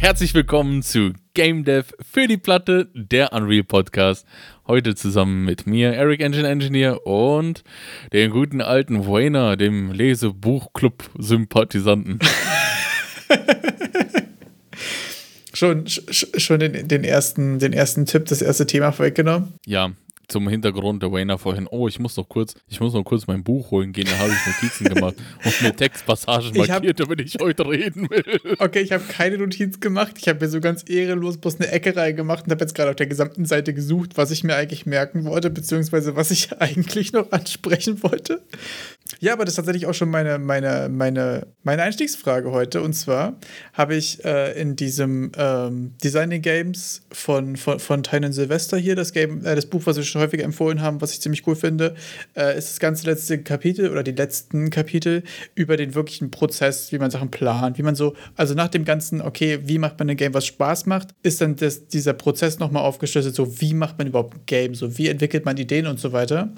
Herzlich willkommen zu Game Dev für die Platte, der Unreal Podcast. Heute zusammen mit mir, Eric Engine Engineer und dem guten alten Wayner, dem Lesebuchclub-Sympathisanten. schon schon den, den, ersten, den ersten Tipp, das erste Thema vorweggenommen? Ja, zum Hintergrund der Wayner vorhin, oh, ich muss noch kurz, ich muss noch kurz mein Buch holen gehen, da habe ich Notizen gemacht und mir Textpassagen markiert, damit ich heute reden will. Okay, ich habe keine Notiz gemacht, ich habe mir so ganz ehrenlos bloß eine Ecke reingemacht und habe jetzt gerade auf der gesamten Seite gesucht, was ich mir eigentlich merken wollte, beziehungsweise was ich eigentlich noch ansprechen wollte. Ja, aber das ist tatsächlich auch schon meine, meine, meine, meine Einstiegsfrage heute. Und zwar habe ich äh, in diesem ähm, Designing Games von, von, von Tynan Sylvester hier, das Game, äh, das Buch, was wir schon häufiger empfohlen haben, was ich ziemlich cool finde, äh, ist das ganze letzte Kapitel oder die letzten Kapitel über den wirklichen Prozess, wie man Sachen plant, wie man so, also nach dem ganzen, okay, wie macht man ein Game, was Spaß macht, ist dann das, dieser Prozess nochmal aufgeschlüsselt, so wie macht man überhaupt ein Game, so wie entwickelt man Ideen und so weiter.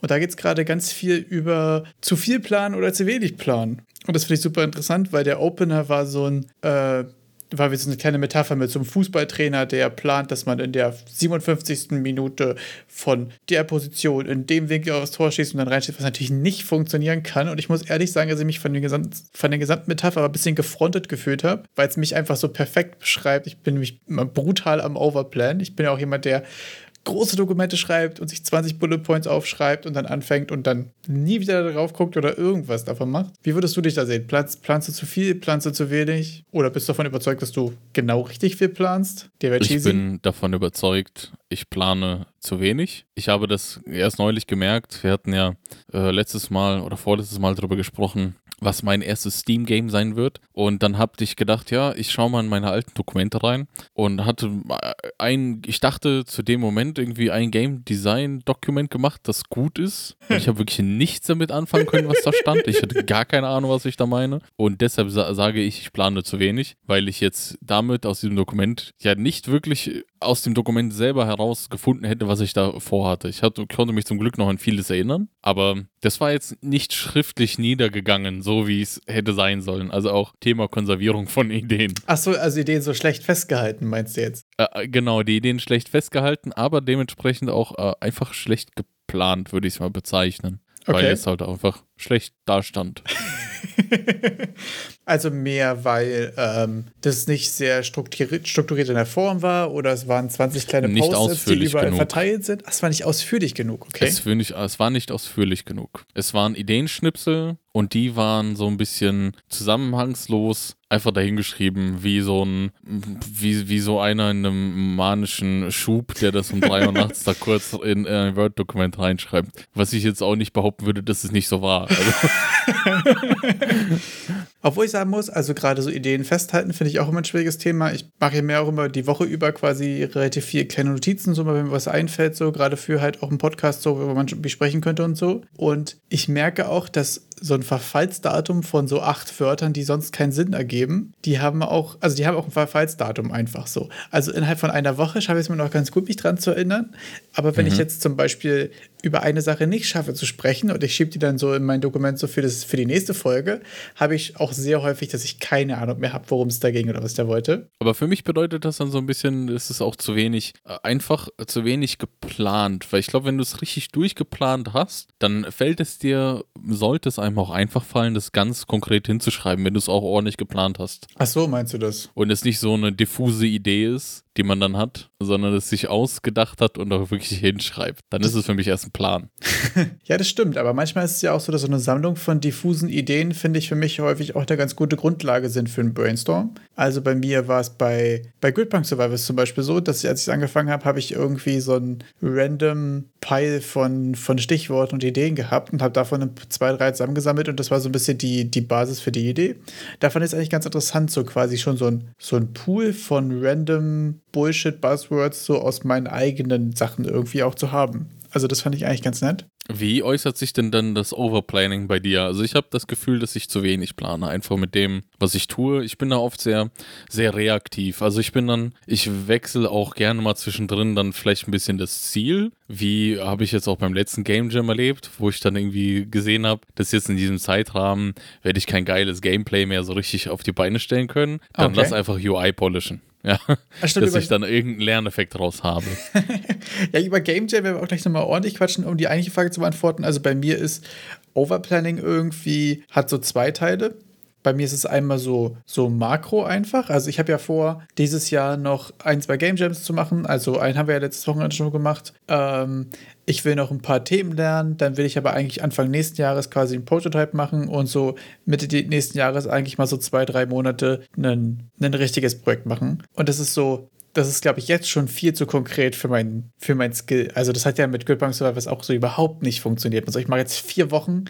Und da geht es gerade ganz viel über zu viel planen oder zu wenig planen. Und das finde ich super interessant, weil der Opener war so ein, äh, war wie so eine kleine Metapher mit so einem Fußballtrainer, der plant, dass man in der 57. Minute von der Position in dem Winkel aufs Tor schießt und dann reinsteht, was natürlich nicht funktionieren kann. Und ich muss ehrlich sagen, dass ich mich von, den gesamten, von der gesamten Metapher ein bisschen gefrontet gefühlt habe, weil es mich einfach so perfekt beschreibt. Ich bin nämlich brutal am Overplan. Ich bin ja auch jemand, der große Dokumente schreibt und sich 20 Bullet Points aufschreibt und dann anfängt und dann nie wieder darauf guckt oder irgendwas davon macht. Wie würdest du dich da sehen? Planst, planst du zu viel, planst du zu wenig? Oder bist du davon überzeugt, dass du genau richtig viel planst? ich cheesy? bin davon überzeugt, ich plane zu wenig. Ich habe das erst neulich gemerkt. Wir hatten ja äh, letztes Mal oder vorletztes Mal darüber gesprochen, was mein erstes Steam-Game sein wird. Und dann habe ich gedacht, ja, ich schaue mal in meine alten Dokumente rein und hatte ein, ich dachte zu dem Moment irgendwie ein Game-Design-Dokument gemacht, das gut ist. Und ich habe wirklich nichts damit anfangen können, was da stand. Ich hatte gar keine Ahnung, was ich da meine. Und deshalb sa sage ich, ich plane zu wenig, weil ich jetzt damit aus diesem Dokument ja nicht wirklich aus dem Dokument selber herausgefunden hätte, was ich da vorhatte. Ich hatte, konnte mich zum Glück noch an vieles erinnern, aber das war jetzt nicht schriftlich niedergegangen, so wie es hätte sein sollen. Also auch Thema Konservierung von Ideen. Achso, also Ideen so schlecht festgehalten, meinst du jetzt? Äh, äh, genau, die Ideen schlecht festgehalten, aber dementsprechend auch äh, einfach schlecht geplant, würde ich es mal bezeichnen. Okay. Weil es halt einfach schlecht dastand. also mehr, weil ähm, das nicht sehr strukturiert, strukturiert in der Form war oder es waren 20 kleine Posts, die überall genug. verteilt sind. Ach, es war nicht ausführlich genug, okay? Es, nicht, es war nicht ausführlich genug. Es waren Ideenschnipsel und die waren so ein bisschen zusammenhangslos einfach dahingeschrieben, wie so ein, wie, wie so einer in einem manischen Schub, der das um drei Uhr nachts da kurz in ein Word-Dokument reinschreibt. Was ich jetzt auch nicht behaupten würde, dass es nicht so war. Also. Obwohl ich sagen muss, also gerade so Ideen festhalten, finde ich auch immer ein schwieriges Thema. Ich mache ja mehr auch immer die Woche über quasi relativ viel kleine Notizen, so mal, wenn mir was einfällt, so gerade für halt auch einen Podcast, so, wo man besprechen könnte und so. Und ich merke auch, dass so ein Verfallsdatum von so acht Wörtern, die sonst keinen Sinn ergeben, die haben auch, also die haben auch ein Verfallsdatum einfach so. Also innerhalb von einer Woche schaffe ich es mir noch ganz gut, mich dran zu erinnern. Aber wenn mhm. ich jetzt zum Beispiel über eine Sache nicht schaffe zu sprechen und ich schiebe die dann so in mein Dokument so für, das, für die nächste Folge, habe ich auch sehr häufig, dass ich keine Ahnung mehr habe, worum es da ging oder was der wollte. Aber für mich bedeutet das dann so ein bisschen, ist es auch zu wenig, äh, einfach zu wenig geplant. Weil ich glaube, wenn du es richtig durchgeplant hast, dann fällt es dir, sollte es einem auch einfach fallen, das ganz konkret hinzuschreiben, wenn du es auch ordentlich geplant hast. Ach so, meinst du das? Und es nicht so eine diffuse Idee ist, die man dann hat, sondern es sich ausgedacht hat und auch wirklich hinschreibt. Dann ist es für mich erst ein Plan. ja, das stimmt. Aber manchmal ist es ja auch so, dass so eine Sammlung von diffusen Ideen, finde ich, für mich häufig auch eine ganz gute Grundlage sind für einen Brainstorm. Also bei mir war es bei, bei Gridpunk Survivors zum Beispiel so, dass ich, als ich angefangen habe, habe ich irgendwie so ein random Pile von, von Stichworten und Ideen gehabt und habe davon zwei, drei zusammengesammelt und das war so ein bisschen die, die Basis für die Idee. Davon ist eigentlich ganz interessant, so quasi schon so ein, so ein Pool von random Bullshit-Buzzwords so aus meinen eigenen Sachen irgendwie auch zu haben. Also das fand ich eigentlich ganz nett. Wie äußert sich denn dann das Overplanning bei dir? Also ich habe das Gefühl, dass ich zu wenig plane, einfach mit dem, was ich tue. Ich bin da oft sehr, sehr reaktiv. Also ich bin dann, ich wechsle auch gerne mal zwischendrin dann vielleicht ein bisschen das Ziel. Wie habe ich jetzt auch beim letzten Game Jam erlebt, wo ich dann irgendwie gesehen habe, dass jetzt in diesem Zeitrahmen werde ich kein geiles Gameplay mehr so richtig auf die Beine stellen können. Dann Okay. lass einfach UI polischen. Ja, stimmt, dass ich dann irgendeinen Lerneffekt raus habe. Ja, über Game Jam werden wir auch gleich nochmal ordentlich quatschen, um die eigentliche Frage zu beantworten. Also bei mir ist Overplanning irgendwie, hat so zwei Teile. Bei mir ist es einmal so, so makro einfach. Also ich habe ja vor, dieses Jahr noch ein, zwei Game Jams zu machen. Also einen haben wir ja letztes Wochenende schon gemacht. Ähm, ich will noch ein paar Themen lernen. Dann will ich aber eigentlich Anfang nächsten Jahres quasi einen Prototype machen und so Mitte nächsten Jahres eigentlich mal so zwei, drei Monate ein, ein richtiges Projekt machen. Und das ist so, das ist, glaube ich, jetzt schon viel zu konkret für mein, für mein Skill. Also, das hat ja mit Good Punk Survivors auch so überhaupt nicht funktioniert. Also, ich mache jetzt vier Wochen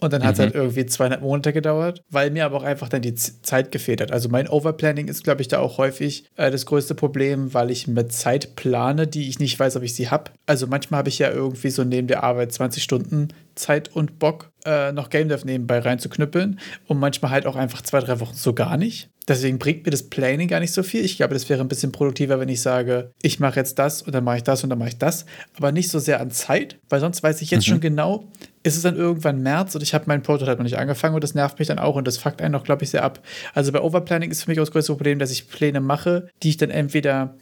und dann hat es Mhm. halt irgendwie zweieinhalb Monate gedauert, weil mir aber auch einfach dann die Z Zeit gefehlt hat. Also, mein Overplanning ist, glaube ich, da auch häufig äh, das größte Problem, weil ich mit Zeit plane, die ich nicht weiß, ob ich sie habe. Also, manchmal habe ich ja irgendwie so neben der Arbeit 20 Stunden Zeit und Bock, äh, noch Game Dev nebenbei reinzuknüppeln und manchmal halt auch einfach zwei, drei Wochen so gar nicht. Deswegen bringt mir das Planning gar nicht so viel. Ich glaube, das wäre ein bisschen produktiver, wenn ich sage, ich mache jetzt das und dann mache ich das und dann mache ich das, aber nicht so sehr an Zeit, weil sonst weiß ich jetzt schon genau, ist es dann irgendwann März und ich habe meinen Prototype noch nicht angefangen und das nervt mich dann auch und das fuckt einen auch, glaube ich, sehr ab. Also bei Overplanning ist für mich auch das größte Problem, dass ich Pläne mache, die ich dann entweder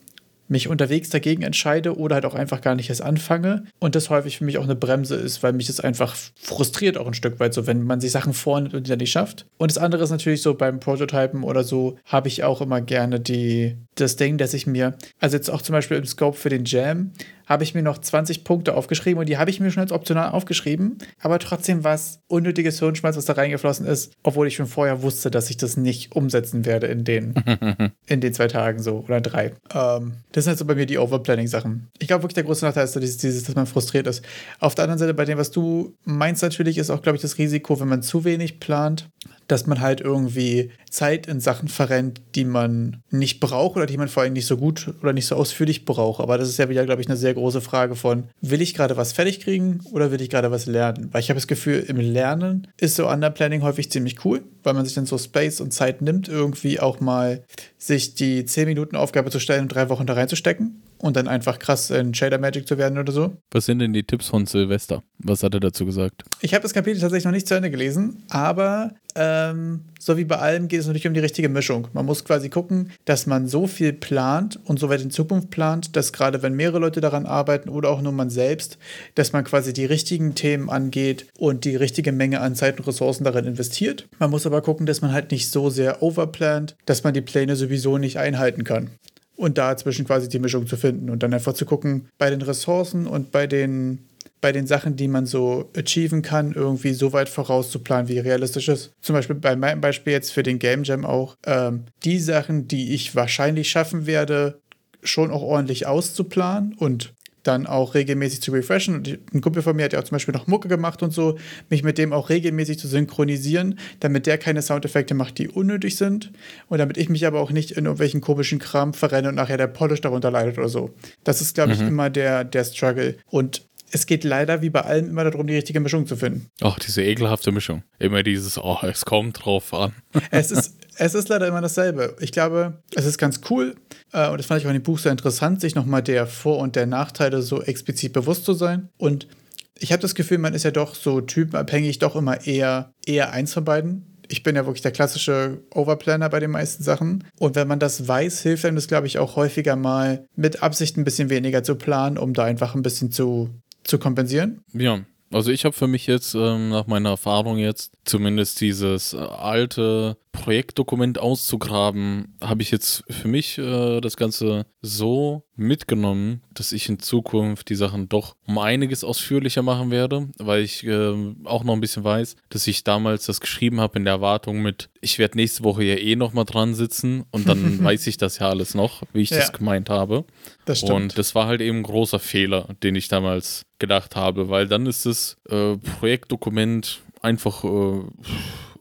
mich unterwegs dagegen entscheide oder halt auch einfach gar nicht erst anfange. Und das häufig für mich auch eine Bremse ist, weil mich das einfach frustriert auch ein Stück weit, so wenn man sich Sachen vornimmt und die dann nicht schafft. Und das andere ist natürlich so beim Prototypen oder so, habe ich auch immer gerne die, das Ding, dass ich mir, also jetzt auch zum Beispiel im Scope für den Jam, habe ich mir noch 20 Punkte aufgeschrieben und die habe ich mir schon als optional aufgeschrieben. Aber trotzdem war es unnötiges Hirnschmalz, was da reingeflossen ist, obwohl ich schon vorher wusste, dass ich das nicht umsetzen werde in den, in den zwei Tagen so oder drei. Ähm, das sind halt so bei mir die Overplanning-Sachen. Ich glaube wirklich, der große Nachteil ist so dieses, dieses, dass man frustriert ist. Auf der anderen Seite, bei dem, was du meinst, natürlich ist auch, glaube ich, das Risiko, wenn man zu wenig plant, dass man halt irgendwie Zeit in Sachen verrennt, die man nicht braucht oder die man vor allem nicht so gut oder nicht so ausführlich braucht. Aber das ist ja wieder, glaube ich, eine sehr große Frage von, will ich gerade was fertig kriegen oder will ich gerade was lernen? Weil ich habe das Gefühl, im Lernen ist so Underplanning häufig ziemlich cool, weil man sich dann so Space und Zeit nimmt, irgendwie auch mal sich die 10 Minuten Aufgabe zu stellen und drei Wochen da reinzustecken und dann einfach krass in Shader Magic zu werden oder so. Was sind denn die Tipps von Silvester? Was hat er dazu gesagt? Ich habe das Kapitel tatsächlich noch nicht zu Ende gelesen, aber ähm, so wie bei allem geht es natürlich um die richtige Mischung. Man muss quasi gucken, dass man so viel plant und so weit in Zukunft plant, dass gerade wenn mehrere Leute daran arbeiten oder auch nur man selbst, dass man quasi die richtigen Themen angeht und die richtige Menge an Zeit und Ressourcen darin investiert. Man muss aber gucken, dass man halt nicht so sehr overplant, dass man die Pläne sowieso nicht einhalten kann und dazwischen quasi die Mischung zu finden und dann einfach zu gucken, bei den Ressourcen und bei den, bei den Sachen, die man so achieven kann, irgendwie so weit vorauszuplanen, wie realistisch ist. Zum Beispiel bei meinem Beispiel jetzt für den Game Jam auch, ähm, die Sachen, die ich wahrscheinlich schaffen werde, schon auch ordentlich auszuplanen und dann auch regelmäßig zu refreshen. Und ein Kumpel von mir hat ja auch zum Beispiel noch Mucke gemacht und so, mich mit dem auch regelmäßig zu synchronisieren, damit der keine Soundeffekte macht, die unnötig sind. Und damit ich mich aber auch nicht in irgendwelchen komischen Kram verrenne und nachher der Polish darunter leidet oder so. Das ist, glaube ich, immer der, der Struggle. Und es geht leider wie bei allem immer darum, die richtige Mischung zu finden. Ach, diese ekelhafte Mischung. Immer dieses, oh, es kommt drauf an. es, ist, es ist leider immer dasselbe. Ich glaube, es ist ganz cool äh, und das fand ich auch in dem Buch sehr interessant, sich nochmal der Vor- und der Nachteile so explizit bewusst zu sein. Und ich habe das Gefühl, man ist ja doch so typenabhängig, doch immer eher, eher eins von beiden. Ich bin ja wirklich der klassische Overplanner bei den meisten Sachen. Und wenn man das weiß, hilft einem das, glaube ich, auch häufiger mal mit Absicht ein bisschen weniger zu planen, um da einfach ein bisschen zu, zu kompensieren. Ja, also ich habe für mich jetzt ähm, nach meiner Erfahrung jetzt zumindest dieses äh, alte Projektdokument auszugraben, habe ich jetzt für mich äh, das Ganze so mitgenommen, dass ich in Zukunft die Sachen doch um einiges ausführlicher machen werde, weil ich äh, auch noch ein bisschen weiß, dass ich damals das geschrieben habe in der Erwartung mit, ich werde nächste Woche ja eh noch mal dran sitzen und dann weiß ich das ja alles noch, wie ich Ja. das gemeint habe. Das stimmt. Und das war halt eben ein großer Fehler, den ich damals gedacht habe, weil dann ist das äh, Projektdokument einfach äh,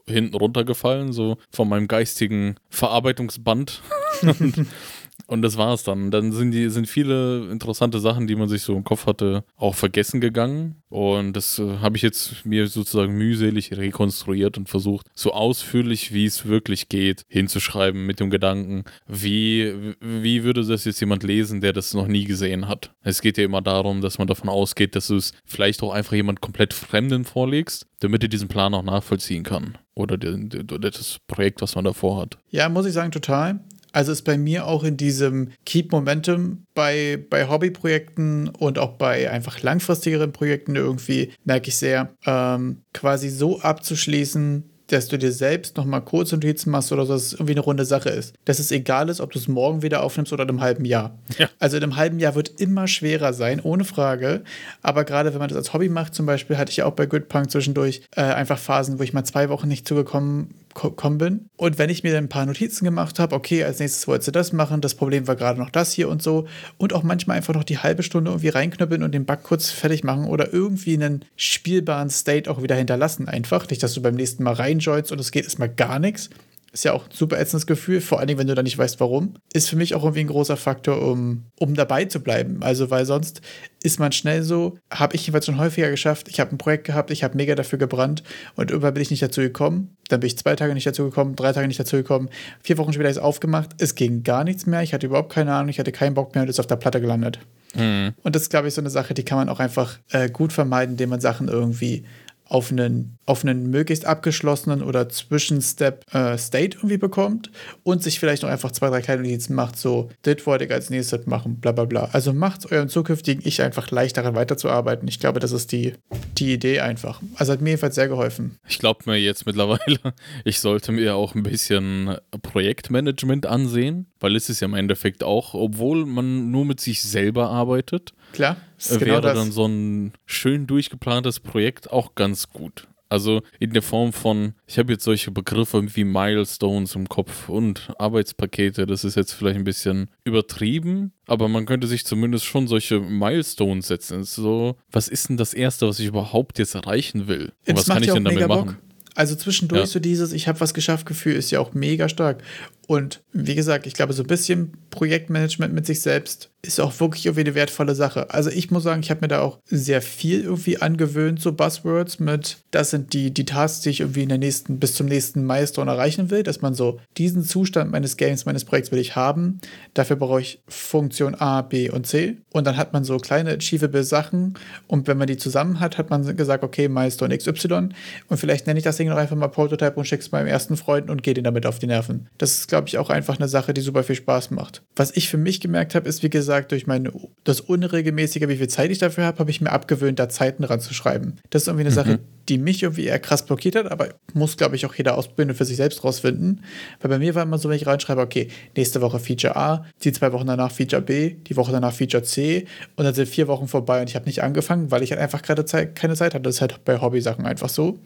hinten runtergefallen, so von meinem geistigen Verarbeitungsband. und, Und das war's dann. Dann sind die, sind viele interessante Sachen, die man sich so im Kopf hatte, auch vergessen gegangen. Und das äh, habe ich jetzt mir sozusagen mühselig rekonstruiert und versucht, so ausführlich wie es wirklich geht, hinzuschreiben mit dem Gedanken, wie, wie würde das jetzt jemand lesen, der das noch nie gesehen hat. Es geht ja immer darum, dass man davon ausgeht, dass du es vielleicht auch einfach jemand komplett Fremden vorlegst, damit er diesen Plan auch nachvollziehen kann. Oder, oder das Projekt, was man davor hat. Ja, muss ich sagen, total. Also ist bei mir auch in diesem Keep Momentum bei, bei Hobbyprojekten und auch bei einfach langfristigeren Projekten irgendwie, merke ich sehr, ähm, quasi so abzuschließen, dass du dir selbst nochmal kurz Notizen machst oder so, dass es irgendwie eine runde Sache ist. Dass es egal ist, ob du es morgen wieder aufnimmst oder in einem halben Jahr. Ja. Also in einem halben Jahr wird immer schwerer sein, ohne Frage. Aber gerade wenn man das als Hobby macht, zum Beispiel, hatte ich auch bei Goodpunk zwischendurch äh, einfach Phasen, wo ich mal zwei Wochen nicht zugekommen gekommen bin. Und wenn ich mir dann ein paar Notizen gemacht habe, okay, als nächstes wolltest du das machen, das Problem war gerade noch das hier und so. Und auch manchmal einfach noch die halbe Stunde irgendwie reinknüppeln und den Bug kurz fertig machen oder irgendwie einen spielbaren State auch wieder hinterlassen einfach. Nicht, dass du beim nächsten Mal reinjoinst und es geht erstmal gar nichts. Ist ja auch ein super ätzendes Gefühl, vor allen Dingen, wenn du da nicht weißt, warum. Ist für mich auch irgendwie ein großer Faktor, um, um dabei zu bleiben. Also, weil sonst ist man schnell so, habe ich jedenfalls schon häufiger geschafft. Ich habe ein Projekt gehabt, ich habe mega dafür gebrannt und irgendwann bin ich nicht dazu gekommen. Dann bin ich zwei Tage nicht dazu gekommen, drei Tage nicht dazu gekommen. Vier Wochen später ist es aufgemacht. Es ging gar nichts mehr. Ich hatte überhaupt keine Ahnung, ich hatte keinen Bock mehr und ist auf der Platte gelandet. Mhm. Und das ist, glaube ich, so eine Sache, die kann man auch einfach äh, gut vermeiden, indem man Sachen irgendwie auf einen, auf einen möglichst abgeschlossenen oder Zwischenstep äh, State irgendwie bekommt und sich vielleicht noch einfach zwei, drei kleine Notizen macht, so, das wollte ich als nächstes machen, bla bla bla. Also macht eurem zukünftigen Ich einfach leicht daran weiterzuarbeiten. Ich glaube, das ist die, die Idee einfach. Also hat mir jedenfalls sehr geholfen. Ich glaube mir jetzt mittlerweile, ich sollte mir auch ein bisschen Projektmanagement ansehen, weil es ist ja im Endeffekt auch, obwohl man nur mit sich selber arbeitet, Klar, wäre genau dann so ein schön durchgeplantes Projekt auch ganz gut. Also in der Form von, ich habe jetzt solche Begriffe wie Milestones im Kopf und Arbeitspakete, das ist jetzt vielleicht ein bisschen übertrieben, aber man könnte sich zumindest schon solche Milestones setzen. So, was ist denn das Erste, was ich überhaupt jetzt erreichen will? Und was kann ich denn damit machen? Also zwischendurch ja. so dieses, ich habe was geschafft, Gefühl ist ja auch mega stark. Und wie gesagt, ich glaube, so ein bisschen Projektmanagement mit sich selbst ist auch wirklich irgendwie eine wertvolle Sache. Also ich muss sagen, ich habe mir da auch sehr viel irgendwie angewöhnt, so Buzzwords mit, das sind die, die Tasks, die ich irgendwie in der nächsten, bis zum nächsten Milestone erreichen will, dass man so diesen Zustand meines Games, meines Projekts will ich haben. Dafür brauche ich Funktion A, B und C. Und dann hat man so kleine achievable Sachen und wenn man die zusammen hat, hat man gesagt, okay, Milestone XY und vielleicht nenne ich das Ding noch einfach mal Prototype und schicke es meinem ersten Freund und gehe den damit auf die Nerven. Das ist, glaube ich, auch einfach eine Sache, die super viel Spaß macht. Was ich für mich gemerkt habe, ist, wie gesagt, gesagt, durch meine, das Unregelmäßige, wie viel Zeit ich dafür habe, habe ich mir abgewöhnt, da Zeiten ranzuschreiben. Das ist irgendwie eine mhm. Sache, die mich irgendwie eher krass blockiert hat, aber muss, glaube ich, auch jeder und für sich selbst rausfinden. Weil bei mir war immer so, wenn ich reinschreibe, okay, nächste Woche Feature A, die zwei Wochen danach Feature B, die Woche danach Feature C und dann sind vier Wochen vorbei und ich habe nicht angefangen, weil ich halt einfach gerade Zeit, keine Zeit hatte. Das ist halt bei Hobby-Sachen einfach so.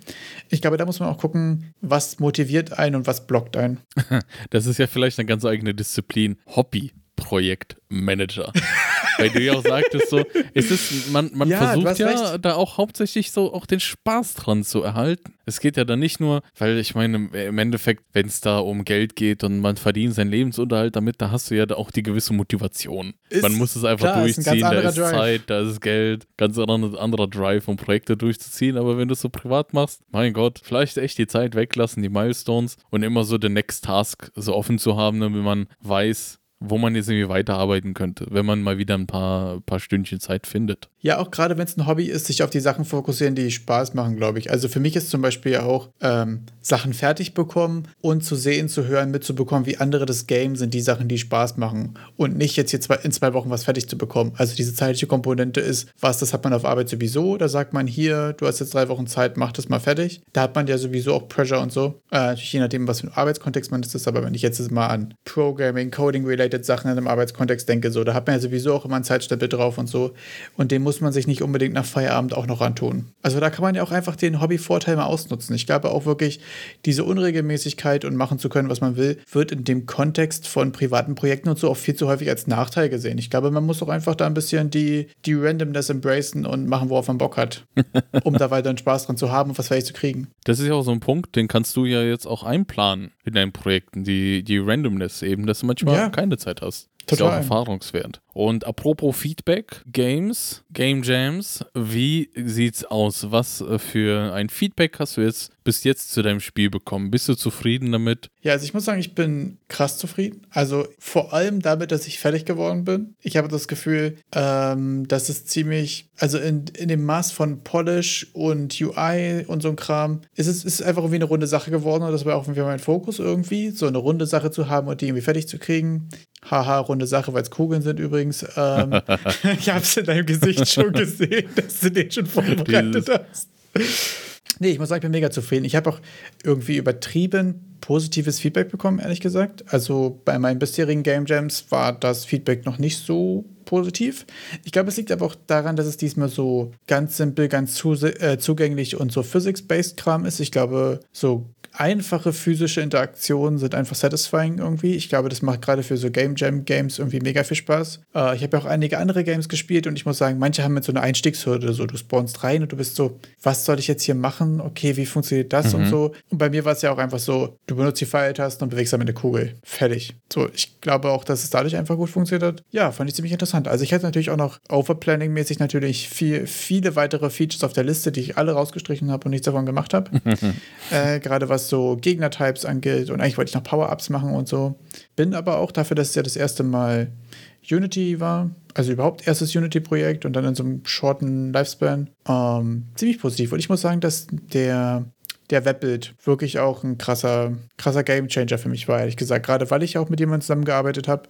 Ich glaube, da muss man auch gucken, was motiviert einen und was blockt einen. Das ist ja vielleicht eine ganz eigene Disziplin. Hobby. Projektmanager. Weil du ja auch sagtest, so, es ist, man, man ja, versucht ja recht. da auch hauptsächlich so auch den Spaß dran zu erhalten. Es geht ja dann nicht nur, weil ich meine, im Endeffekt, wenn es da um Geld geht und man verdient seinen Lebensunterhalt damit, da hast du ja auch die gewisse Motivation. Ist, man muss es einfach klar, durchziehen, ist da ist Drive. Zeit, da ist Geld, ganz anderer, anderer Drive, um Projekte durchzuziehen. Aber wenn du es so privat machst, mein Gott, vielleicht echt die Zeit weglassen, die Milestones und immer so den Next Task so offen zu haben, damit man weiß, wo man jetzt irgendwie weiterarbeiten könnte, wenn man mal wieder ein paar, paar Stündchen Zeit findet. Ja, auch gerade wenn es ein Hobby ist, sich auf die Sachen fokussieren, die Spaß machen, glaube ich. Also für mich ist zum Beispiel ja auch ähm, Sachen fertig bekommen und zu sehen, zu hören, mitzubekommen, wie andere das Game sind, die Sachen, die Spaß machen. Und nicht jetzt hier zwei, in zwei Wochen was fertig zu bekommen. Also diese zeitliche Komponente ist, was, das hat man auf Arbeit sowieso. Da sagt man hier, du hast jetzt drei Wochen Zeit, mach das mal fertig. Da hat man ja sowieso auch Pressure und so. Äh, je nachdem, was für ein Arbeitskontext man ist, aber wenn ich jetzt mal an Programming, Coding-related Sachen in einem Arbeitskontext denke, so, da hat man ja sowieso auch immer einen Zeitstempel drauf und so. Und den muss man sich nicht unbedingt nach Feierabend auch noch antun. Also da kann man ja auch einfach den Hobbyvorteil mal ausnutzen. Ich glaube auch wirklich, diese Unregelmäßigkeit und machen zu können, was man will, wird in dem Kontext von privaten Projekten und so auch viel zu häufig als Nachteil gesehen. Ich glaube, man muss auch einfach da ein bisschen die, die Randomness embracen und machen, worauf man Bock hat, um da weiter Spaß dran zu haben und was fertig zu kriegen. Das ist ja auch so ein Punkt, den kannst du ja jetzt auch einplanen in deinen Projekten, die, die Randomness eben, dass du manchmal ja. keine Zeit hast. Ist ja auch Total. erfahrungswert. Und apropos Feedback, Games, Game Jams, wie sieht's aus? Was äh, für ein Feedback hast du jetzt bis jetzt zu deinem Spiel bekommen? Bist du zufrieden damit? Ja, also ich muss sagen, ich bin krass zufrieden. Also vor allem damit, dass ich fertig geworden bin. Ich habe das Gefühl, ähm, dass es ziemlich, also in, in dem Maß von Polish und UI und so ein Kram, ist es ist einfach irgendwie eine runde Sache geworden und das war auch irgendwie mein Fokus irgendwie, so eine runde Sache zu haben und die irgendwie fertig zu kriegen. Haha, runde Sache, weil es Kugeln sind übrigens. Ähm, ich habe es in deinem Gesicht schon gesehen, dass du den schon vorbereitet hast. Nee, ich muss sagen, ich bin mega zufrieden. Ich habe auch irgendwie übertrieben positives Feedback bekommen, ehrlich gesagt. Also bei meinen bisherigen Game Jams war das Feedback noch nicht so positiv. Ich glaube, es liegt aber auch daran, dass es diesmal so ganz simpel, ganz zu, äh, zugänglich und so Physics-based Kram ist. Ich glaube, so einfache physische Interaktionen sind einfach satisfying irgendwie. Ich glaube, das macht gerade für so Game Jam Games irgendwie mega viel Spaß. Äh, ich habe ja auch einige andere Games gespielt und ich muss sagen, manche haben mit so einer Einstiegshürde, so du spawnst rein und du bist so, was soll ich jetzt hier machen? Okay, wie funktioniert das und so? Und bei mir war es ja auch einfach so, du benutzt die Pfeiltasten und bewegst damit eine Kugel. Fertig. So, ich glaube auch, dass es dadurch einfach gut funktioniert hat. Ja, fand ich ziemlich interessant. Also ich hätte natürlich auch noch Overplanning-mäßig natürlich viel, viele weitere Features auf der Liste, die ich alle rausgestrichen habe und nichts davon gemacht habe. äh, gerade was so Gegner-Types angeht und eigentlich wollte ich noch Power-Ups machen und so. Bin aber auch dafür, dass es ja das erste Mal Unity war, also überhaupt erstes Unity-Projekt und dann in so einem shorten Lifespan, ähm, ziemlich positiv. Und ich muss sagen, dass der, der Webbild wirklich auch ein krasser, krasser Game-Changer für mich war, ehrlich gesagt. Gerade weil ich auch mit jemandem zusammengearbeitet habe,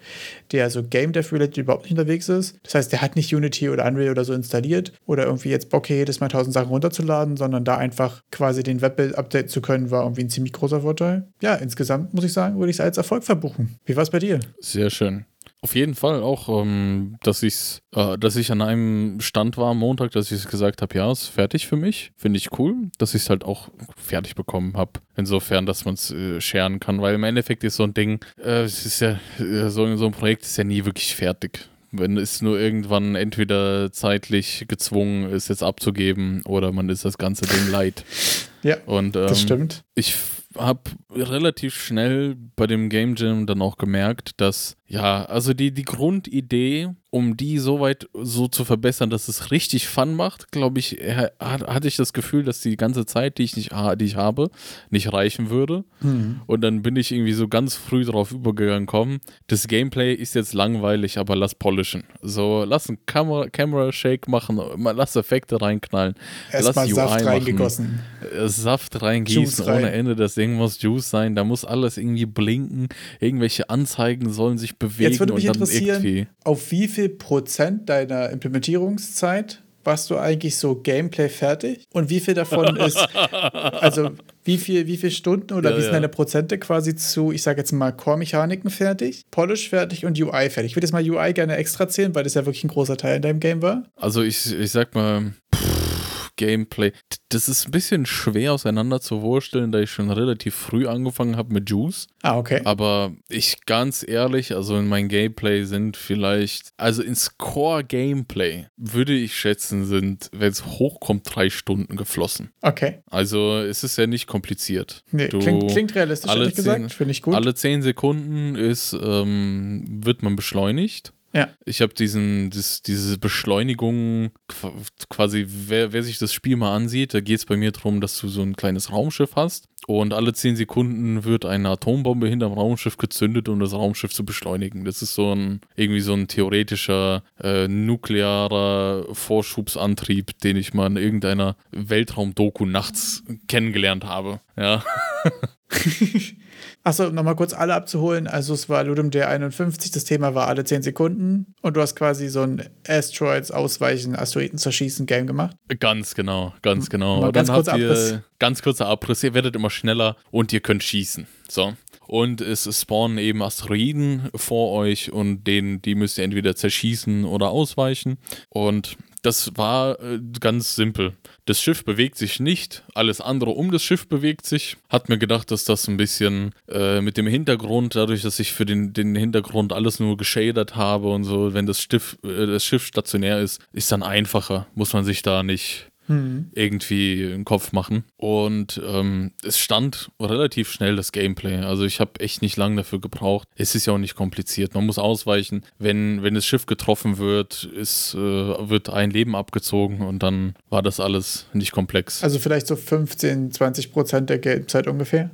der so Game Dev-related überhaupt nicht unterwegs ist. Das heißt, der hat nicht Unity oder Unreal oder so installiert oder irgendwie jetzt Bock, hier jedes Mal tausend Sachen runterzuladen, sondern da einfach quasi den Webbild updaten zu können, war irgendwie ein ziemlich großer Vorteil. Ja, insgesamt muss ich sagen, würde ich es als Erfolg verbuchen. Wie war es bei dir? Sehr schön. Auf jeden Fall auch, ähm, dass, ich's, äh, dass ich an einem Stand war am Montag, dass ich gesagt habe, ja, ist fertig für mich. Finde ich cool, dass ich es halt auch fertig bekommen habe. Insofern, dass man es äh, scheren kann, weil im Endeffekt ist so ein Ding, äh, es ist ja, äh, so, so ein Projekt ist ja nie wirklich fertig. Wenn es nur irgendwann entweder zeitlich gezwungen ist, jetzt abzugeben, oder man ist das ganze Ding leid. Ja, Und ähm, das stimmt. ich habe relativ schnell bei dem Game Jam dann auch gemerkt, dass ja, also die, die Grundidee, um die so weit so zu verbessern, dass es richtig Fun macht, glaube ich, ha- hat- hatte ich das Gefühl, dass die ganze Zeit, die ich nicht die ich habe, nicht reichen würde. Und dann bin ich irgendwie so ganz früh drauf übergegangen, komm, das Gameplay ist jetzt langweilig, aber lass polischen. So, lass einen Camera, Camera Shake machen, lass Effekte reinknallen, lass Erstmal UI Saft machen. reingegossen. Saft reingießen rein. ohne Ende. Das Ding muss Juice sein. Da muss alles irgendwie blinken. Irgendwelche Anzeigen sollen sich bewegen. Jetzt würde mich und dann interessieren, irgendwie. auf wie viel Prozent deiner Implementierungszeit warst du eigentlich so Gameplay fertig? Und wie viel davon ist, also wie viel, wie viele Stunden oder Ja, wie sind ja. deine Prozente quasi zu, ich sage jetzt mal, Core-Mechaniken fertig, Polish fertig und UI fertig? Ich würde jetzt mal UI gerne extra zählen, weil das ja wirklich ein großer Teil in deinem Game war. Also ich, ich sag mal, Gameplay. Das ist ein bisschen schwer auseinander zu vorstellen, da ich schon relativ früh angefangen habe mit Juice. Ah, okay. Aber ich ganz ehrlich, also in mein Gameplay sind vielleicht, also ins Core-Gameplay würde ich schätzen, sind, wenn es hochkommt, drei Stunden geflossen. Okay. Also es ist ja nicht kompliziert. Nee, Du- klingt, klingt realistisch, alle ehrlich zehn- gesagt. Finde ich gut. Alle 10 Sekunden ist, ähm, wird man beschleunigt. Ja. Ich habe diesen, das, diese Beschleunigung, qu- quasi, wer, wer sich das Spiel mal ansieht, da geht es bei mir darum, dass du so ein kleines Raumschiff hast und alle 10 Sekunden wird eine Atombombe hinterm Raumschiff gezündet, um das Raumschiff zu beschleunigen. Das ist so ein, irgendwie so ein theoretischer äh, nuklearer Vorschubsantrieb, den ich mal in irgendeiner Weltraumdoku nachts kennengelernt habe. Ja. Achso, um nochmal kurz alle abzuholen. Also es war Ludum der 51, das Thema war alle 10 Sekunden und du hast quasi so ein Asteroids ausweichen, Asteroiden zerschießen Game gemacht. Ganz genau, ganz genau. Mal Und ganz dann kurzer ihr Abriss. ganz kurzer Abriss, ihr werdet immer schneller und ihr könnt schießen. So. Und es spawnen eben Asteroiden vor euch und denen, die müsst ihr entweder zerschießen oder ausweichen. Und das war äh, ganz simpel. Das Schiff bewegt sich nicht, alles andere um das Schiff bewegt sich. Hat mir gedacht, dass das ein bisschen äh, mit dem Hintergrund, dadurch, dass ich für den, den Hintergrund alles nur geschadert habe und so, wenn das Schiff, äh, das Schiff stationär ist, ist dann einfacher. Muss man sich da nicht Hm. irgendwie im Kopf machen. Und ähm, es stand relativ schnell das Gameplay. Also ich habe echt nicht lange dafür gebraucht. Es ist ja auch nicht kompliziert. Man muss ausweichen. Wenn, wenn das Schiff getroffen wird, ist, äh, wird ein Leben abgezogen und dann war das alles nicht komplex. Also vielleicht so 15, 20 Prozent der Gamezeit ungefähr.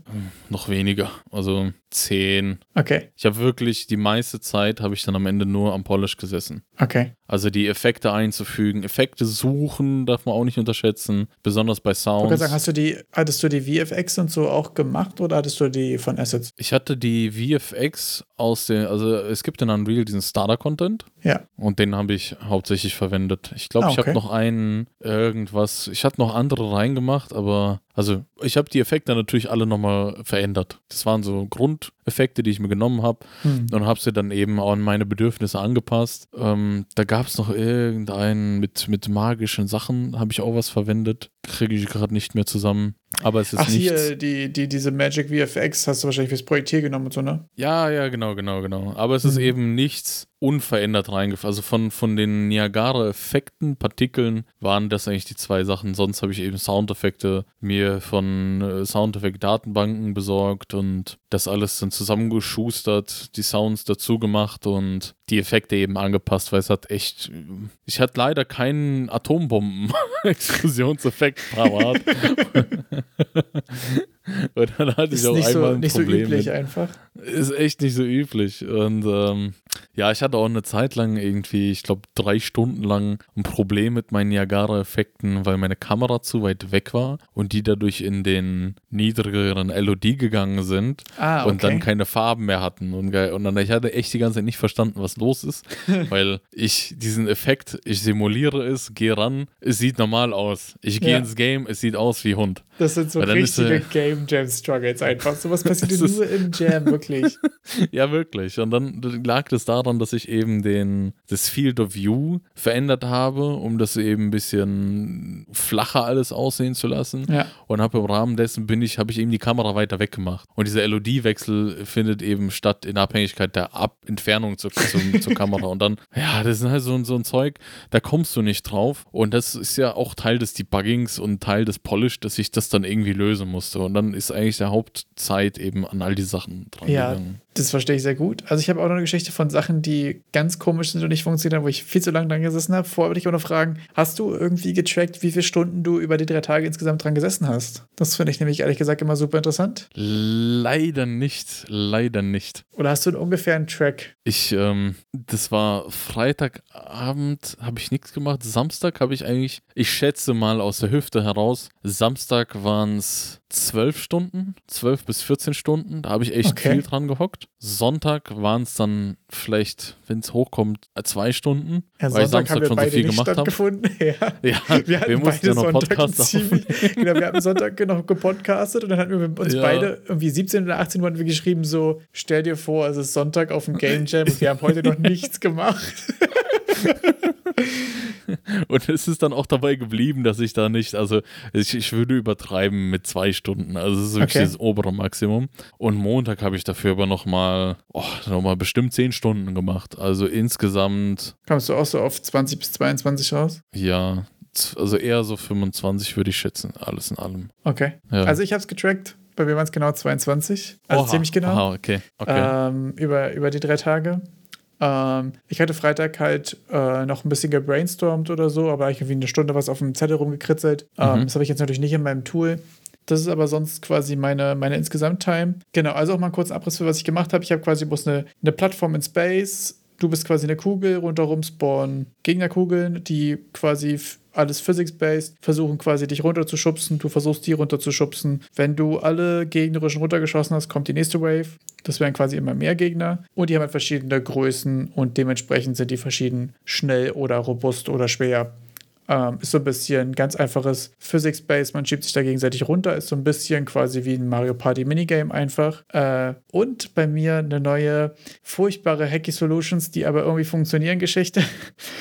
Noch weniger. Also 10. Okay, Ich habe wirklich die meiste Zeit habe ich dann am Ende nur am Polish gesessen. Okay. Also die Effekte einzufügen, Effekte suchen darf man auch nicht unterschätzen, besonders bei Ich Sounds. sagen, hast du die, hattest du die VFX und so auch gemacht oder hattest du die von Assets? Ich hatte die VFX aus den, also es gibt in Unreal diesen Starter-Content Ja. und den habe ich hauptsächlich verwendet. Ich glaube, Ah, ich habe okay. noch einen irgendwas, ich hatte noch andere reingemacht, aber also ich habe die Effekte natürlich alle nochmal verändert. Das waren so Grundeffekte, die ich mir genommen habe Hm. und habe sie dann eben auch an meine Bedürfnisse angepasst. Ähm, da gab es noch irgendeinen mit, mit magischen Sachen, habe ich auch was verwendet. Kriege ich gerade nicht mehr zusammen. Aber es ist Ach, nichts. hier, die, die, diese Magic VFX hast du wahrscheinlich fürs Projekt hier genommen und so, ne? Ja, ja, genau, genau, genau. Aber es ist Mhm. eben nichts unverändert reingefallen. Also von, von den Niagara-Effekten, Partikeln waren das eigentlich die zwei Sachen. Sonst habe ich eben Soundeffekte mir von äh, Soundeffekt-Datenbanken besorgt und das alles dann zusammengeschustert, die Sounds dazu gemacht und die Effekte eben angepasst, weil es hat echt. Ich hatte leider keinen Atombomben-Explosionseffekt parat. und dann hatte ich Ist auch nicht einmal so, ein nicht so Problem üblich mit, einfach. ist echt nicht so üblich. Und ähm, ja, ich hatte auch eine Zeit lang irgendwie, ich glaube, drei Stunden lang ein Problem mit meinen Niagara-Effekten, weil meine Kamera zu weit weg war und die dadurch in den niedrigeren LOD gegangen sind Ah, okay. und dann keine Farben mehr hatten. Und, und dann, ich hatte echt die ganze Zeit nicht verstanden, was los ist, weil ich diesen Effekt, ich simuliere es, gehe ran, es sieht normal aus. Ich gehe Ja. ins Game, es sieht aus wie Hund. Das sind so Weil ist, richtige äh, Game Jam Struggles einfach. Sowas passiert Das ist- nur im Jam, wirklich. Ja, wirklich. Und dann lag das daran, dass ich eben den, das Field of View verändert habe, um das eben ein bisschen flacher alles aussehen zu lassen. Ja. Und habe im Rahmen dessen bin ich, habe ich eben die Kamera weiter weggemacht. Und dieser LOD-Wechsel findet eben statt in Abhängigkeit der Ab Entfernung zur, zum, zur Kamera. Und dann, ja, das ist halt so, ein- so ein Zeug, da kommst du nicht drauf. Und das ist ja auch Teil des Debuggings und Teil des Polish, dass ich das dann irgendwie lösen musste. Und dann ist eigentlich der Hauptzeit eben an all die Sachen dran Ja, gegangen. das verstehe ich sehr gut. Also ich habe auch noch eine Geschichte von Sachen, die ganz komisch sind und nicht funktionieren, wo ich viel zu lange dran gesessen habe. Vorher würde ich auch noch fragen, hast du irgendwie getrackt, wie viele Stunden du über die drei Tage insgesamt dran gesessen hast? Das finde ich nämlich ehrlich gesagt immer super interessant. Leider nicht, leider nicht. Oder hast du einen ungefähren Track? Ich, ähm, das war Freitagabend, habe ich nichts gemacht. Samstag habe ich eigentlich, ich schätze mal aus der Hüfte heraus, Samstag waren es zwölf Stunden, zwölf bis 14 Stunden. Da habe ich echt Okay. viel dran gehockt. Sonntag waren es dann vielleicht, wenn es hochkommt, äh, zwei Stunden, Ja, weil Sonntag ich haben Samstag wir schon so beide viel nicht gemacht stattgefunden. Ja. Ja, Wir hatten mussten beide ja noch Sonntag Podcast ziemlich, genau, wir hatten Sonntag noch gepodcastet und dann hatten wir uns Ja. beide irgendwie 17 oder 18 Uhr hatten wir geschrieben so, stell dir vor, es ist Sonntag auf dem Game Jam und wir haben heute noch nichts gemacht. Und es ist dann auch dabei geblieben, dass ich da nicht, also ich, ich würde übertreiben mit zwei Stunden. Also es ist wirklich Okay. das obere Maximum. Und Montag habe ich dafür aber nochmal, oh, nochmal bestimmt zehn Stunden gemacht. Also insgesamt, Kommst du auch so auf 20 bis 22 raus? ja, also eher so 25 würde ich schätzen, alles in allem. Okay. Ja. Also ich habe es getrackt. Bei mir waren es genau 22. Also Oha, ziemlich genau. Aha, okay, okay. Ähm, über, über die drei Tage. Ähm, ich hatte Freitag halt äh, noch ein bisschen gebrainstormt oder so, aber ich irgendwie eine Stunde was auf dem Zettel rumgekritzelt. Ähm, Mhm. das habe ich jetzt natürlich nicht in meinem Tool. Das ist aber sonst quasi meine, meine Insgesamt-Time. Genau, also auch mal einen kurzen Abriss für was ich gemacht habe. Ich habe quasi bloß eine, eine Plattform in Space. Du bist quasi eine Kugel, rundherum spawnen Gegnerkugeln, die quasi alles Physics-based versuchen quasi dich runterzuschubsen. Du versuchst die runterzuschubsen. Wenn du alle gegnerischen runtergeschossen hast, kommt die nächste Wave. Das wären quasi immer mehr Gegner. Und die haben halt verschiedene Größen und dementsprechend sind die verschieden schnell oder robust oder schwer. Ähm, ist so ein bisschen ganz einfaches Physics-Based, man schiebt sich da gegenseitig runter, ist so ein bisschen quasi wie ein Mario Party Minigame einfach. Äh, und bei mir eine neue, furchtbare Hacky Solutions, die aber irgendwie funktionieren, Geschichte.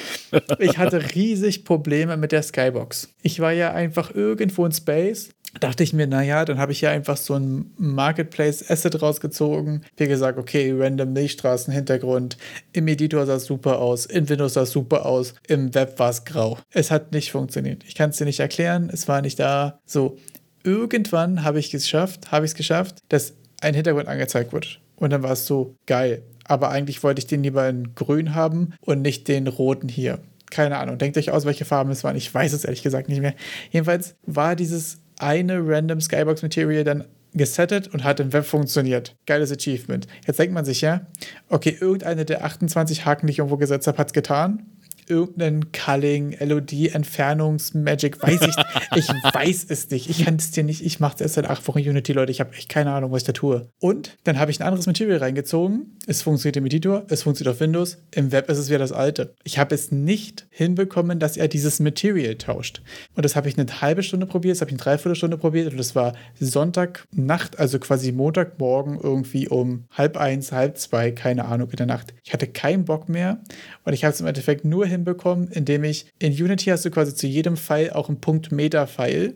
ich hatte riesig Probleme mit der Skybox. Ich war ja einfach irgendwo in Space dachte ich mir, naja, dann habe ich hier einfach so ein Marketplace-Asset rausgezogen. Wie gesagt, okay, random Milchstraßen-Hintergrund. Im Editor sah es super aus, in Windows sah es super aus, im Web war es grau. Es hat nicht funktioniert. Ich kann es dir nicht erklären, es war nicht da. So, irgendwann habe ich es geschafft, habe ich es geschafft, dass ein Hintergrund angezeigt wird. Und dann war es so geil. Aber eigentlich wollte ich den lieber in grün haben und nicht den roten hier. Keine Ahnung. Denkt euch aus, welche Farben es waren. Ich weiß es ehrlich gesagt nicht mehr. Jedenfalls war dieses eine random Skybox Material dann gesettet und hat im Web funktioniert. Geiles Achievement. Jetzt denkt man sich ja, okay, irgendeine der 28 Haken, die ich irgendwo gesetzt habe, hat es getan irgendeinen Culling, LOD, Entfernungsmagic, weiß ich, ich weiß es nicht. Ich kann es dir nicht, ich mache es erst seit acht Wochen Unity, Leute. Ich habe echt keine Ahnung, was ich da tue. Und dann habe ich ein anderes Material reingezogen. Es funktioniert im Editor, es funktioniert auf Windows. Im Web ist es wieder das alte. Ich habe es nicht hinbekommen, dass er dieses Material tauscht. Und das habe ich eine halbe Stunde probiert, das habe ich eine Dreiviertelstunde probiert und das war Sonntagnacht, also quasi Montagmorgen irgendwie um halb eins, halb zwei, keine Ahnung, in der Nacht. Ich hatte keinen Bock mehr und ich habe es im Endeffekt nur hinbekommen, indem ich in Unity hast du quasi zu jedem Pfeil auch einen Punkt Meter-Pfeil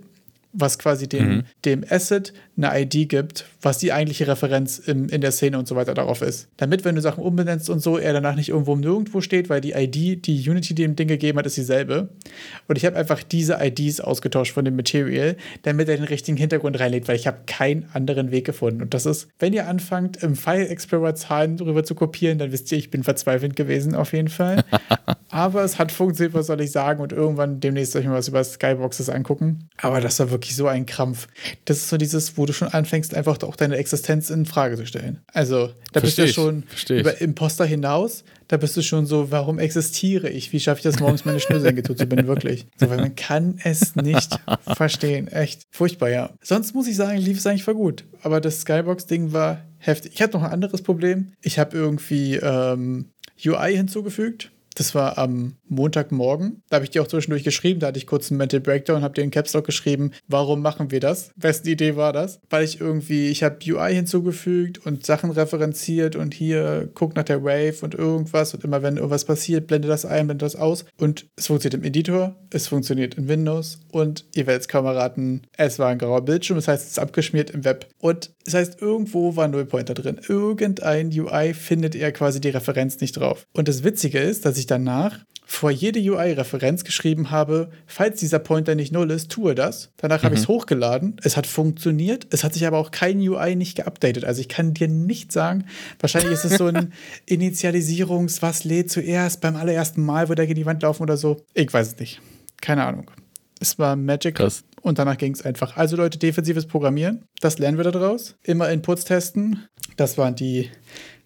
was quasi dem, mhm. dem Asset eine ID gibt, was die eigentliche Referenz im, in der Szene und so weiter darauf ist. Damit, wenn du Sachen umbenennst und so, er danach nicht irgendwo nirgendwo steht, weil die ID, die Unity dem Ding gegeben hat, ist dieselbe. Und ich habe einfach diese IDs ausgetauscht von dem Material, damit er den richtigen Hintergrund reinlegt, weil ich habe keinen anderen Weg gefunden. Und das ist, wenn ihr anfangt, im File Explorer Zahlen drüber zu kopieren, dann wisst ihr, ich bin verzweifelt gewesen auf jeden Fall. Aber es hat funktioniert, was soll ich sagen? Und irgendwann demnächst soll ich mir was über Skyboxes angucken. Aber das war wirklich so ein Krampf. Das ist so dieses, wo du schon anfängst, einfach auch deine Existenz in Frage zu stellen. Also, da Versteh bist du schon über Imposter hinaus. Da bist du schon so, warum existiere ich? Wie schaffe ich das morgens, meine Schnürsenkel zuzubinden? Wirklich. So, weil man kann es nicht verstehen. Echt. Furchtbar, ja. Sonst muss ich sagen, lief es eigentlich voll gut. Aber das Skybox-Ding war heftig. Ich hatte noch ein anderes Problem. Ich habe irgendwie ähm, UI hinzugefügt das war am Montagmorgen. Da habe ich dir auch zwischendurch geschrieben. Da hatte ich kurz einen Mental Breakdown und habe dir in Caps Lock geschrieben, warum machen wir das? Wessen Idee war das? Weil ich irgendwie, ich habe UI hinzugefügt und Sachen referenziert und hier guck nach der Wave und irgendwas und immer wenn irgendwas passiert, blende das ein, blende das aus. Und es funktioniert im Editor, es funktioniert in Windows und ihr werdet es kaum erraten, es war ein grauer Bildschirm, das heißt, es ist abgeschmiert im Web. Und das heißt, irgendwo war ein Nullpointer drin. Irgendein UI findet er quasi die Referenz nicht drauf. Und das Witzige ist, dass ich danach vor jede UI-Referenz geschrieben habe, falls dieser Pointer nicht null ist, tue das. Danach mhm. habe ich es hochgeladen. Es hat funktioniert. Es hat sich aber auch kein UI nicht geupdatet. Also ich kann dir nicht sagen, wahrscheinlich ist es so ein Initialisierungs-, was lädt zuerst beim allerersten Mal, wo der gegen die Wand laufen oder so. Ich weiß es nicht. Keine Ahnung. Es war Magic. Krass. Und danach ging es einfach. Also Leute, defensives Programmieren, das lernen wir daraus. Immer Inputs testen. Das waren die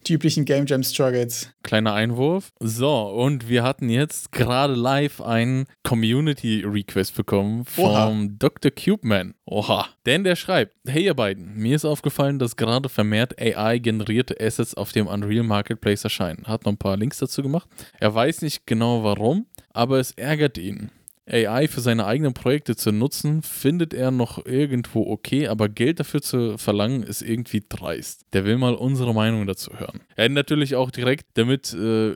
die üblichen Game Jam Struggles. Kleiner Einwurf. So, und wir hatten jetzt gerade live einen Community Request bekommen vom Oha. Dr. Cubeman. Oha. Denn der schreibt: Hey ihr beiden, mir ist aufgefallen, dass gerade vermehrt AI-generierte Assets auf dem Unreal Marketplace erscheinen. Hat noch ein paar Links dazu gemacht. Er weiß nicht genau warum, aber es ärgert ihn. AI für seine eigenen Projekte zu nutzen, findet er noch irgendwo okay, aber Geld dafür zu verlangen, ist irgendwie dreist. Der will mal unsere Meinung dazu hören. Er hat natürlich auch direkt, damit äh,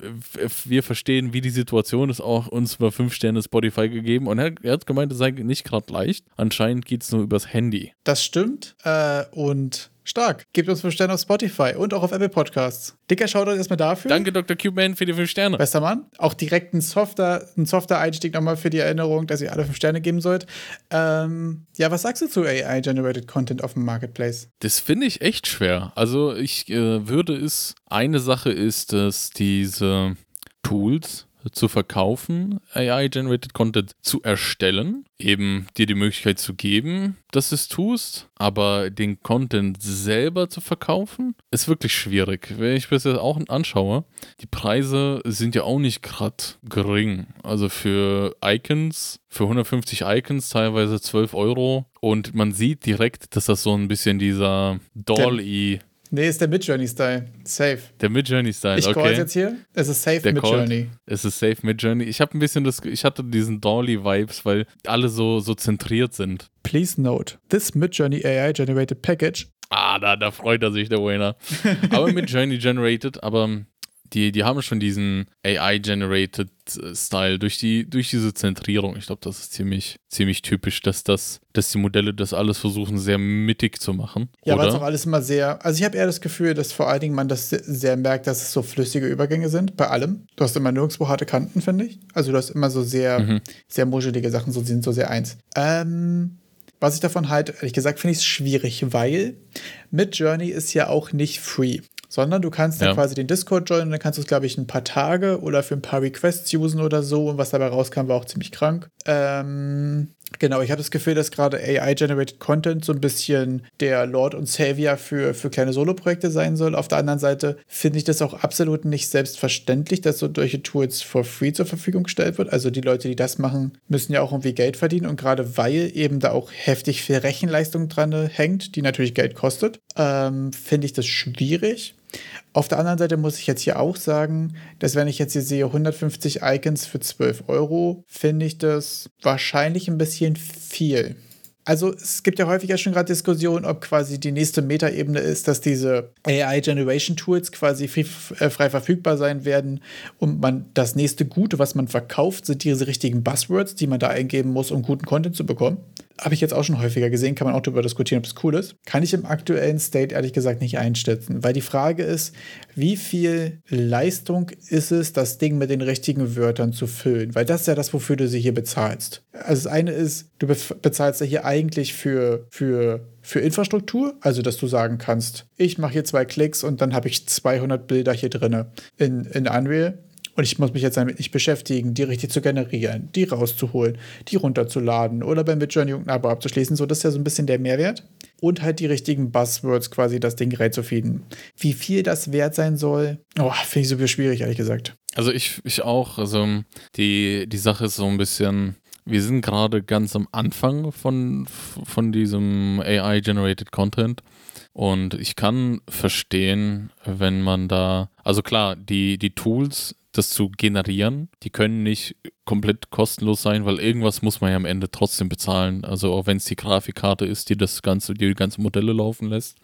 wir verstehen, wie die Situation ist, auch uns mal 5 Sterne Spotify gegeben und er, er hat gemeint, es sei nicht gerade leicht. Anscheinend geht es nur übers Handy. Das stimmt. Äh, und Stark. Gebt uns 5 Sterne auf Spotify und auch auf Apple Podcasts. Dicker Shoutout erstmal dafür. Danke, Dr. Cubeman, für die 5 Sterne. Bester Mann. Auch direkt ein softer, ein softer Einstieg nochmal für die Erinnerung, dass ihr alle 5 Sterne geben sollt. Ähm, ja, was sagst du zu AI-Generated Content auf dem Marketplace? Das finde ich echt schwer. Also, ich äh, würde es, eine Sache ist, dass diese Tools, zu verkaufen, AI-Generated Content zu erstellen, eben dir die Möglichkeit zu geben, dass du es tust, aber den Content selber zu verkaufen, ist wirklich schwierig. Wenn ich das auch anschaue, die Preise sind ja auch nicht gerade gering. Also für Icons, für 150 Icons teilweise 12 Euro und man sieht direkt, dass das so ein bisschen dieser Dolly Nee, ist der Mid-Journey-Style. Safe. Der Mid-Journey-Style, okay. Ich call jetzt hier. Es ist safe Mid-Journey. Es ist safe Mid-Journey. Ich habe ein bisschen das, ich hatte diesen Dolly-Vibes, weil alle so, so zentriert sind. Please note, this Mid-Journey AI-generated package. Ah, da, da freut er sich, der Winner. aber Mid-Journey generated, aber die, die haben schon diesen AI-generated äh, Style durch die durch diese Zentrierung. Ich glaube, das ist ziemlich ziemlich typisch, dass das dass die Modelle das alles versuchen sehr mittig zu machen. Ja, weil es auch alles immer sehr. Also ich habe eher das Gefühl, dass vor allen Dingen man das sehr merkt, dass es so flüssige Übergänge sind bei allem. Du hast immer nirgendwo harte Kanten, finde ich. Also du hast immer so sehr mhm. sehr muschelige Sachen, so sind so sehr eins. Ähm, was ich davon halte, ehrlich gesagt, finde ich es schwierig, weil mit Journey ist ja auch nicht free sondern du kannst dann ja. quasi den Discord joinen und dann kannst du es, glaube ich, ein paar Tage oder für ein paar Requests usen oder so. Und was dabei rauskam, war auch ziemlich krank. Ähm, Genau, ich habe das Gefühl, dass gerade AI-Generated Content so ein bisschen der Lord und Savior für, für kleine Solo-Projekte sein soll. Auf der anderen Seite finde ich das auch absolut nicht selbstverständlich, dass so solche Tools for free zur Verfügung gestellt wird. Also die Leute, die das machen, müssen ja auch irgendwie Geld verdienen und gerade weil eben da auch heftig viel Rechenleistung dran hängt, die natürlich Geld kostet, ähm, finde ich das schwierig. Auf der anderen Seite muss ich jetzt hier auch sagen, dass wenn ich jetzt hier sehe 150 Icons für 12 Euro, finde ich das wahrscheinlich ein bisschen viel. Also es gibt ja häufiger schon gerade Diskussionen, ob quasi die nächste Metaebene ist, dass diese AI-Generation-Tools quasi frei, äh, frei, verfügbar sein werden und man das nächste Gute, was man verkauft, sind diese richtigen Buzzwords, die man da eingeben muss, um guten Content zu bekommen. Habe ich jetzt auch schon häufiger gesehen, kann man auch darüber diskutieren, ob es cool ist. Kann ich im aktuellen State ehrlich gesagt nicht einschätzen, weil die Frage ist, wie viel Leistung ist es, das Ding mit den richtigen Wörtern zu füllen? Weil das ist ja das, wofür du sie hier bezahlst. Also das eine ist, du bezahlst ja hier eigentlich für, für für Infrastruktur, also dass du sagen kannst, ich mache hier zwei Klicks und dann habe ich 200 Bilder hier drin in, in Unreal und ich muss mich jetzt damit nicht beschäftigen, die richtig zu generieren, die rauszuholen, die runterzuladen oder beim Midjourney irgendein Abo abzuschließen. So, das ist ja so ein bisschen der Mehrwert. Und halt die richtigen Buzzwords quasi das Ding reinzufieden. Wie viel das wert sein soll, oh, finde ich super schwierig, ehrlich gesagt. Also ich, ich auch. Also die, die Sache ist so ein bisschen, wir sind gerade ganz am Anfang von, von diesem AI-Generated Content. Und ich kann verstehen, wenn man da, also klar, die, die Tools das zu generieren. Die können nicht komplett kostenlos sein, weil irgendwas muss man ja am Ende trotzdem bezahlen. Also auch wenn es die Grafikkarte ist, die das ganze, die, die ganze Modelle laufen lässt,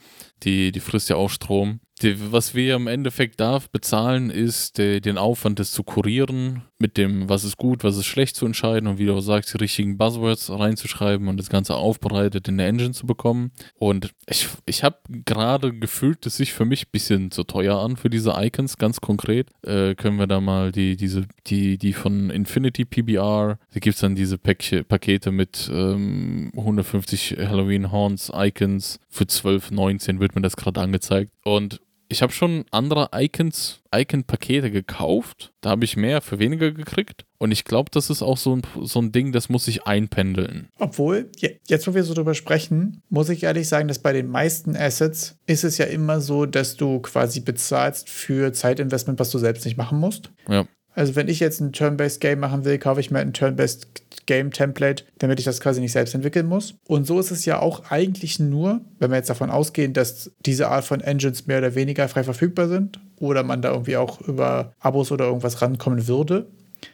die, die frisst ja auch Strom. Die, was wir im Endeffekt da bezahlen, ist die, den Aufwand, das zu kurieren, mit dem, was ist gut, was ist schlecht zu entscheiden und wie du sagst, die richtigen Buzzwords reinzuschreiben und das Ganze aufbereitet in der Engine zu bekommen. Und ich, ich habe gerade gefühlt, dass sich für mich ein bisschen zu teuer an für diese Icons, ganz konkret. Äh, können wir da mal die, diese, die, die von Infinity PBR, da gibt es dann diese Päckchen, Pakete mit ähm, 150 Halloween Horns Icons für 12,19 wird mir das gerade angezeigt. Und ich habe schon andere Icons, Icon-Pakete gekauft. Da habe ich mehr für weniger gekriegt. Und ich glaube, das ist auch so ein, so ein Ding, das muss sich einpendeln. Obwohl, jetzt wo wir so drüber sprechen, muss ich ehrlich sagen, dass bei den meisten Assets ist es ja immer so, dass du quasi bezahlst für Zeitinvestment, was du selbst nicht machen musst. Ja. Also wenn ich jetzt ein Turn-Based Game machen will, kaufe ich mir ein Turn-Based Game Template, damit ich das quasi nicht selbst entwickeln muss. Und so ist es ja auch eigentlich nur, wenn wir jetzt davon ausgehen, dass diese Art von Engines mehr oder weniger frei verfügbar sind oder man da irgendwie auch über Abos oder irgendwas rankommen würde,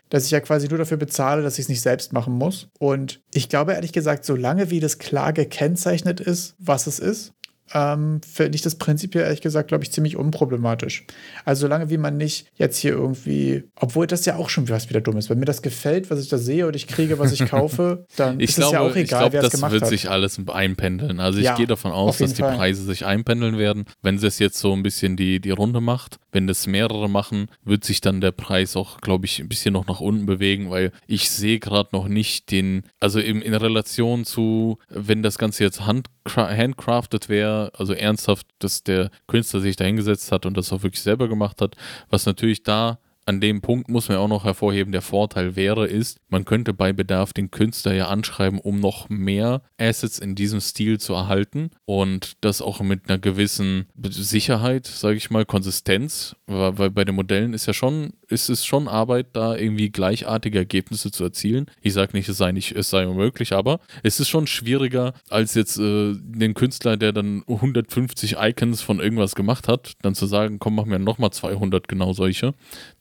dass ich ja quasi nur dafür bezahle, dass ich es nicht selbst machen muss. Und ich glaube ehrlich gesagt, solange wie das klar gekennzeichnet ist, was es ist, ähm, finde ich das prinzipiell ehrlich gesagt, glaube ich, ziemlich unproblematisch. Also solange wie man nicht jetzt hier irgendwie, obwohl das ja auch schon was wieder dumm ist, wenn mir das gefällt, was ich da sehe und ich kriege, was ich kaufe, dann ich ist glaube, es ja auch egal, wer es gemacht hat. Das wird sich alles einpendeln. Also ich ja, gehe davon aus, dass die Fall. Preise sich einpendeln werden. Wenn es jetzt so ein bisschen die, die Runde macht, wenn das mehrere machen, wird sich dann der Preis auch, glaube ich, ein bisschen noch nach unten bewegen, weil ich sehe gerade noch nicht den, also in, in Relation zu, wenn das Ganze jetzt hand, handcrafted wäre, also ernsthaft, dass der Künstler sich da hingesetzt hat und das auch wirklich selber gemacht hat, was natürlich da an dem Punkt muss man auch noch hervorheben, der Vorteil wäre, ist, man könnte bei Bedarf den Künstler ja anschreiben, um noch mehr Assets in diesem Stil zu erhalten und das auch mit einer gewissen Sicherheit, sage ich mal, Konsistenz, weil bei den Modellen ist ja schon, ist es schon Arbeit, da irgendwie gleichartige Ergebnisse zu erzielen. Ich sage nicht, es sei nicht, es sei unmöglich, aber es ist schon schwieriger, als jetzt äh, den Künstler, der dann 150 Icons von irgendwas gemacht hat, dann zu sagen, komm, mach mir nochmal 200 genau solche.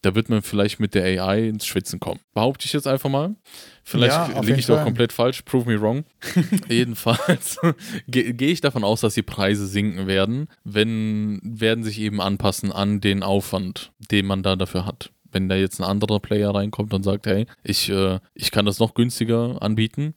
Da da wird man vielleicht mit der AI ins Schwitzen kommen. Behaupte ich jetzt einfach mal. Vielleicht Ja, liege ich doch komplett falsch, prove me wrong. Jedenfalls ge- gehe ich davon aus, dass die Preise sinken werden, wenn werden sich eben anpassen an den Aufwand, den man da dafür hat. Wenn da jetzt ein anderer Player reinkommt und sagt, hey, ich, äh, ich kann das noch günstiger anbieten,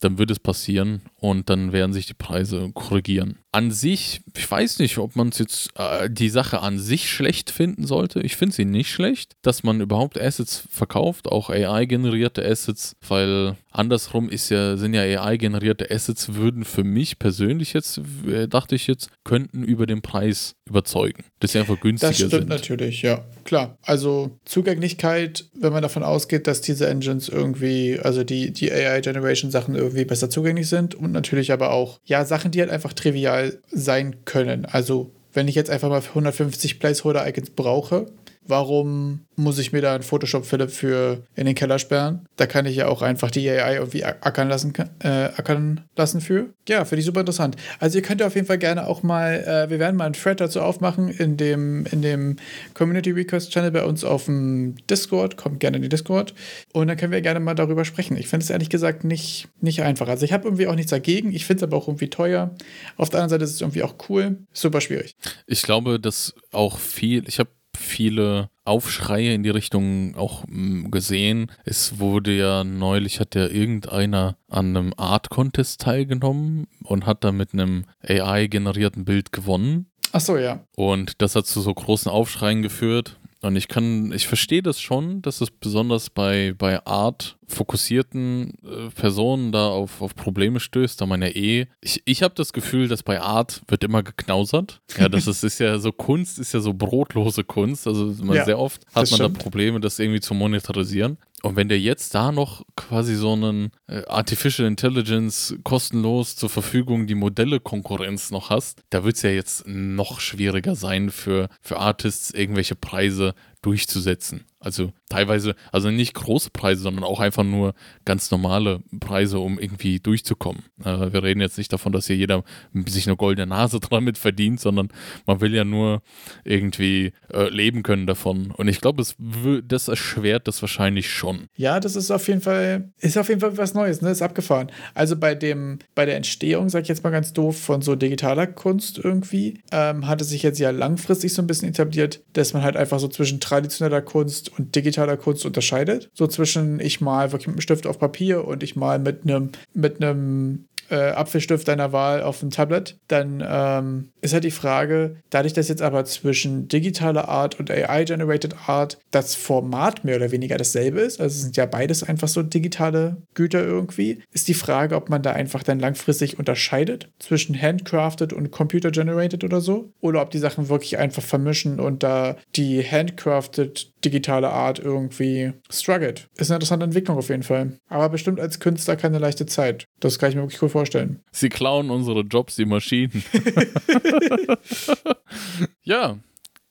dann wird es passieren und dann werden sich die Preise korrigieren. An sich, ich weiß nicht, ob man es jetzt äh, die Sache an sich schlecht finden sollte. Ich finde sie nicht schlecht, dass man überhaupt Assets verkauft, auch AI-generierte Assets, weil andersrum ist ja, sind ja AI-generierte Assets, würden für mich persönlich jetzt, äh, dachte ich jetzt, könnten über den Preis überzeugen. Dass sie einfach günstiger Das stimmt sind. natürlich, ja. Klar. Also Zugänglichkeit, wenn man davon ausgeht, dass diese Engines irgendwie, also die, die AI-Generation-Sachen irgendwie besser zugänglich sind und natürlich aber auch, ja, Sachen, die halt einfach trivial sein können. Also, wenn ich jetzt einfach mal 150 Placeholder-Icons brauche, warum muss ich mir da einen Photoshop Philipp für in den Keller sperren? Da kann ich ja auch einfach die AI irgendwie ackern lassen, äh, ackern lassen für. Ja, finde ich super interessant. Also ihr könnt ja auf jeden Fall gerne auch mal, äh, wir werden mal einen Thread dazu aufmachen in dem, in dem Community Request Channel bei uns auf dem Discord. Kommt gerne in die Discord. Und dann können wir gerne mal darüber sprechen. Ich finde es ehrlich gesagt nicht, nicht einfach. Also ich habe irgendwie auch nichts dagegen. Ich finde es aber auch irgendwie teuer. Auf der anderen Seite ist es irgendwie auch cool. Super schwierig. Ich glaube, dass auch viel, ich habe viele Aufschreie in die Richtung auch mm, gesehen. Es wurde ja neulich, hat ja irgendeiner an einem Art-Contest teilgenommen und hat da mit einem AI-generierten Bild gewonnen. Ach so, ja. Und das hat zu so großen Aufschreien geführt. Und ich kann, ich verstehe das schon, dass es besonders bei, bei Art fokussierten äh, Personen da auf, auf Probleme stößt, da man ja eh. Ich, ich habe das Gefühl, dass bei Art wird immer geknausert. Ja, das ist, ist ja so Kunst, ist ja so brotlose Kunst. Also man, Ja, sehr oft hat man da stimmt. Probleme, das irgendwie zu monetarisieren. Und wenn der jetzt da noch quasi so einen äh, Artificial Intelligence kostenlos zur Verfügung die Modelle-Konkurrenz noch hast, da wird es ja jetzt noch schwieriger sein für, für Artists, irgendwelche Preise durchzusetzen. Also teilweise, also nicht große Preise, sondern auch einfach nur ganz normale Preise, um irgendwie durchzukommen. Äh, wir reden jetzt nicht davon, dass hier jeder sich eine goldene Nase damit verdient, sondern man will ja nur irgendwie äh, leben können davon. Und ich glaube, das erschwert das wahrscheinlich schon. Ja, das ist auf jeden Fall, ist auf jeden Fall was Neues, ne? Ist abgefahren. Also bei dem, bei der Entstehung, sag ich jetzt mal ganz doof, von so digitaler Kunst irgendwie, ähm, hat es sich jetzt ja langfristig so ein bisschen etabliert, dass man halt einfach so zwischen traditioneller Kunst und digitaler Kunst unterscheidet. So zwischen ich mal wirklich mit einem Stift auf Papier und ich mal mit einem, mit einem äh, Apfelstift deiner Wahl auf dem Tablet, dann ähm, ist halt die Frage, dadurch, dass jetzt aber zwischen digitaler Art und AI-generated Art das Format mehr oder weniger dasselbe ist, also es sind ja beides einfach so digitale Güter irgendwie, ist die Frage, ob man da einfach dann langfristig unterscheidet zwischen handcrafted und computer-generated oder so, oder ob die Sachen wirklich einfach vermischen und da die handcrafted digitale Art irgendwie struggelt. Ist eine interessante Entwicklung auf jeden Fall. Aber bestimmt als Künstler keine leichte Zeit. Das kann ich mir wirklich gut vorstellen. Sie klauen unsere Jobs, die Maschinen. ja.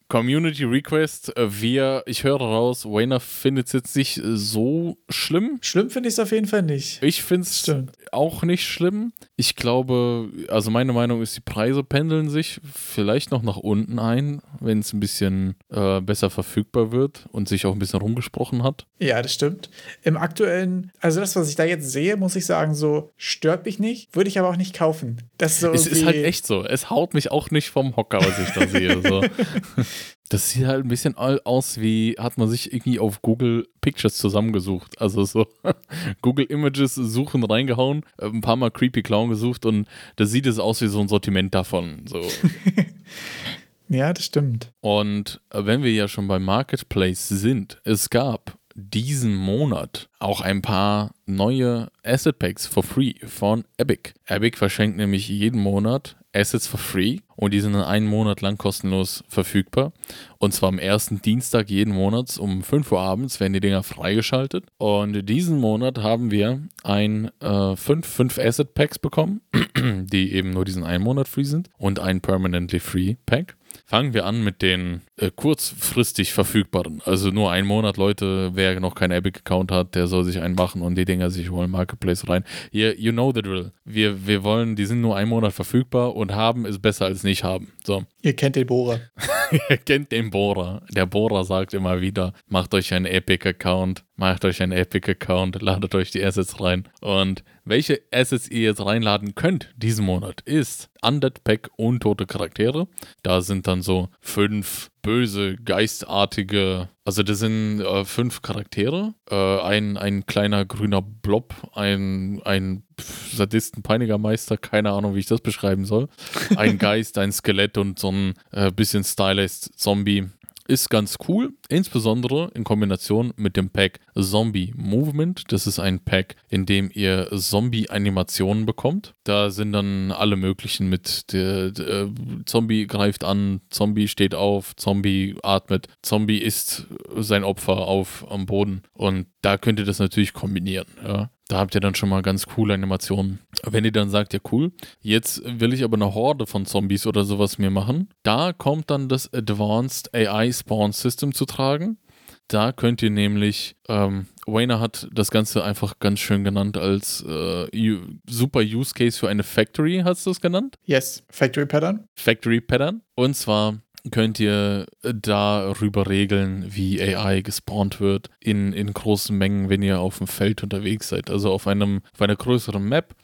Community Request, äh, wir, ich höre raus, Wayner findet es jetzt nicht so schlimm. Schlimm finde ich es auf jeden Fall nicht. Ich finde es auch nicht schlimm. Ich glaube, also meine Meinung ist, die Preise pendeln sich vielleicht noch nach unten ein, wenn es ein bisschen äh, besser verfügbar wird und sich auch ein bisschen rumgesprochen hat. Ja, das stimmt. Im aktuellen, also das, was ich da jetzt sehe, muss ich sagen, so stört mich nicht, würde ich aber auch nicht kaufen. Das ist so Es ist halt echt so. Es haut mich auch nicht vom Hocker, was ich da sehe. So. Das sieht halt ein bisschen aus wie, hat man sich irgendwie auf Google Pictures zusammengesucht. Also so Google Images suchen reingehauen, ein paar Mal Creepy Clown gesucht und da sieht es aus wie so ein Sortiment davon. So. Ja, das stimmt. Und äh, wenn wir ja schon beim Marketplace sind, es gab diesen Monat auch ein paar neue Asset Packs for free von Epic. Epic verschenkt nämlich jeden Monat Assets for free und die sind dann einen Monat lang kostenlos verfügbar. Und zwar am ersten Dienstag jeden Monats um 5 Uhr abends werden die Dinger freigeschaltet. Und diesen Monat haben wir ein äh, fünf, fünf Asset Packs bekommen, die eben nur diesen einen Monat free sind und ein Permanently Free Pack. Fangen wir an mit den äh, kurzfristig verfügbaren. Also nur einen Monat, Leute. Wer noch keinen Epic-Account hat, der soll sich einen machen und die Dinger sich holen Marketplace rein. You, you know the drill. Wir, wir wollen, die sind nur einen Monat verfügbar und haben ist besser als nicht haben. So. Ihr kennt den Bohrer. ihr kennt den Bohrer. Der Bohrer sagt immer wieder, macht euch einen Epic-Account, macht euch einen Epic-Account, ladet euch die Assets rein. Und welche Assets ihr jetzt reinladen könnt diesen Monat ist Undead Pack untote Charaktere. Da sind dann so fünf böse, geistartige, also das sind äh, fünf Charaktere. Äh, ein, ein kleiner grüner Blob, ein, ein Sadisten-Peinigermeister, keine Ahnung, wie ich das beschreiben soll. Ein Geist, ein Skelett und so ein äh, bisschen stylized Zombie ist ganz cool, insbesondere in Kombination mit dem Pack Zombie Movement. Das ist ein Pack, in dem ihr Zombie-Animationen bekommt. Da sind dann alle möglichen mit der, der, Zombie greift an, Zombie steht auf, Zombie atmet, Zombie isst sein Opfer auf am Boden. Und da könnt ihr das natürlich kombinieren. Ja. Da habt ihr dann schon mal ganz coole Animationen. Wenn ihr dann sagt, ja cool, jetzt will ich aber eine Horde von Zombies oder sowas mir machen, da kommt dann das Advanced AI Spawn System zu tragen. Da könnt ihr nämlich, ähm, Wayner hat das Ganze einfach ganz schön genannt als äh, super Use Case für eine Factory, hast du das genannt? Yes, Factory Pattern. Factory Pattern. Und zwar könnt ihr darüber regeln, wie AI gespawnt wird in, in großen Mengen, wenn ihr auf dem Feld unterwegs seid. Also auf einem auf einer größeren Map.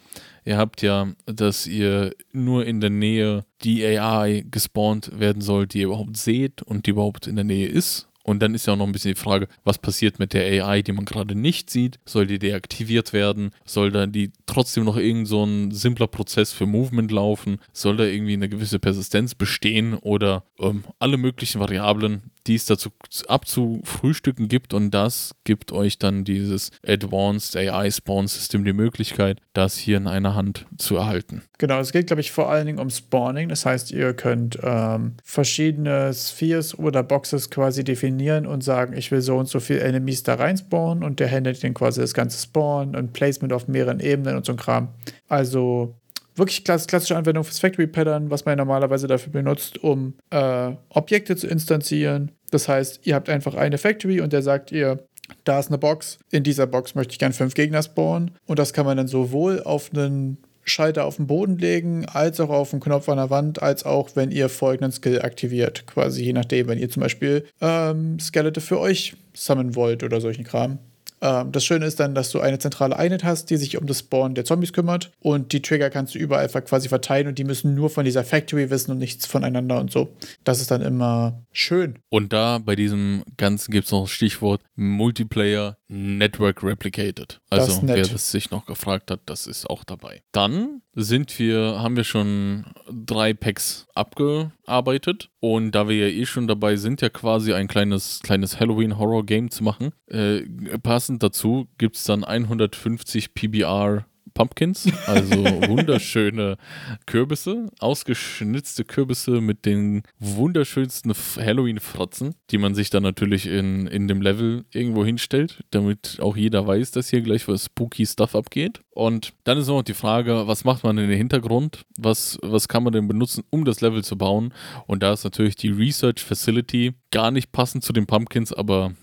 Ihr habt ja, dass ihr nur in der Nähe die AI gespawnt werden soll, die ihr überhaupt seht und die überhaupt in der Nähe ist. Und dann ist ja auch noch ein bisschen die Frage, was passiert mit der AI, die man gerade nicht sieht? Soll die deaktiviert werden? Soll da die trotzdem noch irgend so ein simpler Prozess für Movement laufen? Soll da irgendwie eine gewisse Persistenz bestehen oder ähm, alle möglichen Variablen, die es dazu abzufrühstücken gibt und das gibt euch dann dieses Advanced AI Spawn System die Möglichkeit, das hier in einer Hand zu erhalten. Genau, es geht, glaube ich, vor allen Dingen um Spawning. Das heißt, ihr könnt ähm, verschiedene Spheres oder Boxes quasi definieren und sagen, ich will so und so viele Enemies da rein spawnen und der handelt dann quasi das ganze Spawn und Placement auf mehreren Ebenen und so ein Kram. Also wirklich klassische Anwendung fürs Factory Pattern, was man normalerweise dafür benutzt, um äh, Objekte zu instanzieren. Das heißt, ihr habt einfach eine Factory und der sagt ihr, da ist eine Box. In dieser Box möchte ich gern fünf Gegner spawnen. Und das kann man dann sowohl auf einen Schalter auf den Boden legen, als auch auf einen Knopf an der Wand, als auch wenn ihr folgenden Skill aktiviert. Quasi je nachdem, wenn ihr zum Beispiel ähm, Skelette für euch summonen wollt oder solchen Kram. Ähm, das Schöne ist dann, dass du eine zentrale Einheit hast, die sich um das Spawn der Zombies kümmert und die Trigger kannst du überall quasi verteilen und die müssen nur von dieser Factory wissen und nichts voneinander und so. Das ist dann immer schön. Und da bei diesem Ganzen gibt es noch das Stichwort Multiplayer Network Replicated. Also wer das sich noch gefragt hat, das ist auch dabei. Dann sind wir, haben wir schon drei Packs abgearbeitet und da wir ja eh schon dabei sind, ja quasi ein kleines, kleines Halloween-Horror-Game zu machen, äh, passend dazu gibt es dann 150 PBR Pumpkins, also wunderschöne Kürbisse, ausgeschnitzte Kürbisse mit den wunderschönsten Halloween-Frotzen, die man sich dann natürlich in, in dem Level irgendwo hinstellt, damit auch jeder weiß, dass hier gleich was spooky Stuff abgeht. Und dann ist noch die Frage, was macht man in den Hintergrund? Was, was kann man denn benutzen, um das Level zu bauen? Und da ist natürlich die Research Facility gar nicht passend zu den Pumpkins, aber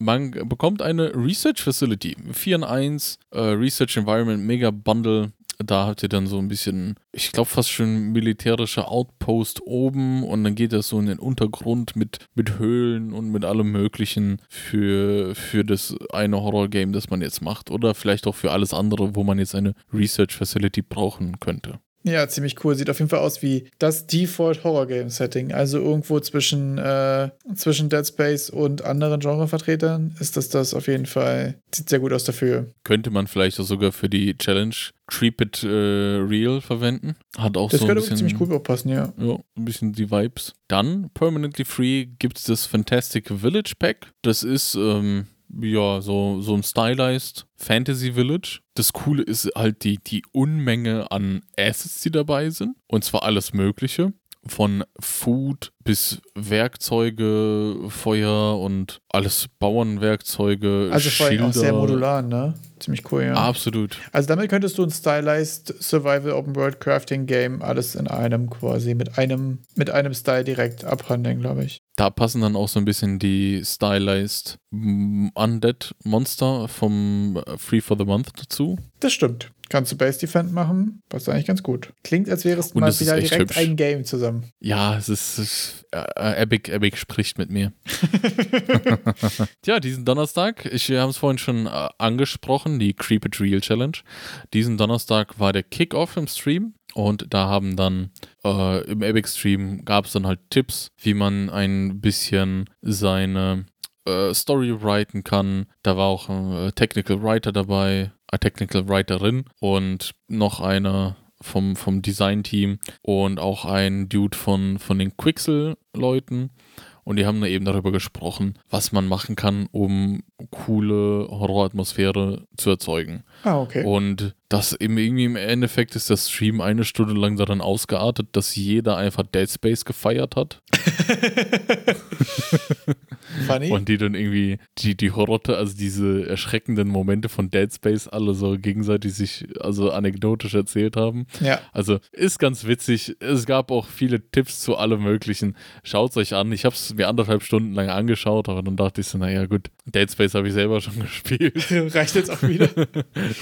man bekommt eine Research Facility. 4 in 1, äh, Research Environment Mega Bundle. Da habt ihr dann so ein bisschen, ich glaube fast schon militärische Outpost oben und dann geht das so in den Untergrund mit, mit Höhlen und mit allem Möglichen für, für das eine Horror-Game, das man jetzt macht. Oder vielleicht auch für alles andere, wo man jetzt eine Research Facility brauchen könnte. Ja, ziemlich cool. Sieht auf jeden Fall aus wie das Default Horror Game Setting. Also irgendwo zwischen, äh, zwischen Dead Space und anderen Genrevertretern ist das das auf jeden Fall. Sieht sehr gut aus dafür. Könnte man vielleicht auch sogar für die Challenge Creep It äh, Real verwenden. Hat auch das so ein bisschen. Das könnte ziemlich gut passen, ja. Ja, ein bisschen die Vibes. Dann, permanently free, gibt es das Fantastic Village Pack. Das ist, ähm, ja, so, so ein stylized Fantasy Village. Das Coole ist halt die, die Unmenge an Assets, die dabei sind. Und zwar alles Mögliche. Von Food bis Werkzeuge, Feuer und alles Bauernwerkzeuge. Also vor allem auch sehr modular, ne? Ziemlich cool, ja. Absolut. Also damit könntest du ein Stylized Survival Open World Crafting Game alles in einem quasi mit einem mit einem Style direkt abhandeln, glaube ich. Da passen dann auch so ein bisschen die Stylized Undead Monster vom äh, Free for the Month dazu. Das stimmt. Kannst du Base Defend machen, passt eigentlich ganz gut. Klingt, als wäre es mal wieder direkt hübsch. ein Game zusammen. Ja, es ist, ist äh, Epic, Epic spricht mit mir. ja, diesen Donnerstag, ich, wir haben es vorhin schon äh, angesprochen, die Creep It Real Challenge. Diesen Donnerstag war der Kickoff im Stream. Und da haben dann äh, im Epic-Stream gab es dann halt Tipps, wie man ein bisschen seine äh, Story writen kann. Da war auch ein äh, Technical Writer dabei, eine Technical Writerin und noch eine vom, vom Design-Team und auch ein Dude von, von den Quixel-Leuten. Und die haben da eben darüber gesprochen, was man machen kann, um coole Horroratmosphäre zu erzeugen. Ah, okay. Und das im, irgendwie im Endeffekt ist das Stream eine Stunde lang daran ausgeartet, dass jeder einfach Dead Space gefeiert hat. Funny. Und die dann irgendwie die, die Horrotte, also diese erschreckenden Momente von Dead Space alle so gegenseitig sich also anekdotisch erzählt haben. Ja. Also ist ganz witzig. Es gab auch viele Tipps zu allem möglichen. Schaut es euch an. Ich habe es mir anderthalb Stunden lang angeschaut, aber dann dachte ich so, naja gut, Dead Space habe ich selber schon gespielt. Reicht jetzt auch wieder.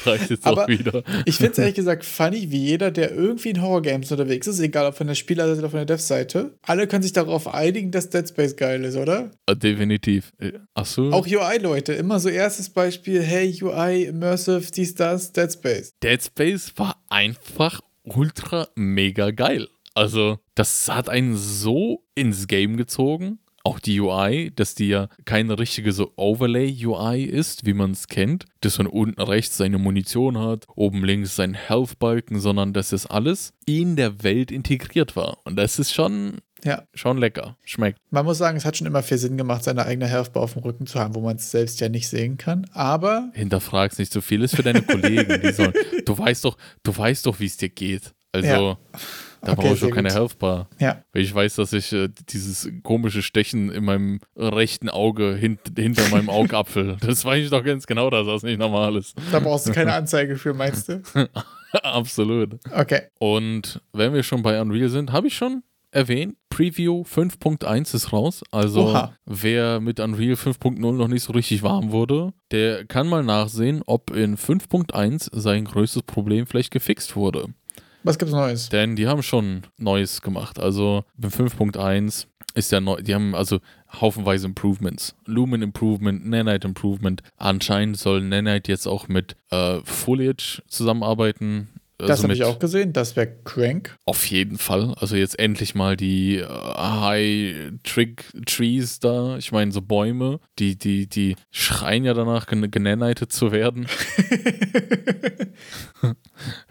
Reicht jetzt aber auch wieder. Ich finde es ehrlich gesagt funny, wie jeder, der irgendwie in Horror-Games unterwegs ist, egal ob von der Spielerseite oder von der Dev-Seite, alle können sich darauf einigen, dass Dead Space geil ist, oder? Äh, definitiv. Äh, Achso. Auch UI-Leute. Immer so erstes Beispiel, hey, UI, Immersive, dies, das, Dead Space. Dead Space war einfach ultra mega geil. Also, das hat einen so ins Game gezogen auch die UI, dass die ja keine richtige so Overlay-UI ist, wie man es kennt, dass man unten rechts seine Munition hat, oben links sein Health-Balken, sondern dass das alles in der Welt integriert war. Und das ist schon ja. Schon lecker. Schmeckt. Man muss sagen, es hat schon immer viel Sinn gemacht, seine eigene Healthbar auf dem Rücken zu haben, wo man es selbst ja nicht sehen kann. Aber. Hinterfrag's nicht so viel. Ist für deine Kollegen. Sollen, du weißt doch, du weißt doch, wie es dir geht. Also. Ja. Da okay, brauche ich auch keine Healthbar. Ja. Weil ich weiß, dass ich äh, dieses komische Stechen in meinem rechten Auge hint, hinter meinem Augapfel, das weiß ich doch ganz genau, dass das nicht normal ist. Da brauchst du keine Anzeige für, meinst du? Absolut. Okay. Und wenn wir schon bei Unreal sind, habe ich schon erwähnt, Preview 5.1 ist raus. Also Oha. wer mit Unreal 5.0 noch nicht so richtig warm wurde, der kann mal nachsehen, ob in 5.1 sein größtes Problem vielleicht gefixt wurde. Was gibt's Neues? Denn die haben schon Neues gemacht. Also bei 5.1 ist ja neu, die haben also haufenweise Improvements. Lumen Improvement, Nanite Improvement. Anscheinend soll Nanite jetzt auch mit äh, Foliage zusammenarbeiten. Das also habe ich auch gesehen, das wäre crank. Auf jeden Fall. Also jetzt endlich mal die uh, High Trick Trees da. Ich meine, so Bäume, die, die, die schreien ja danach, gen genanited zu werden.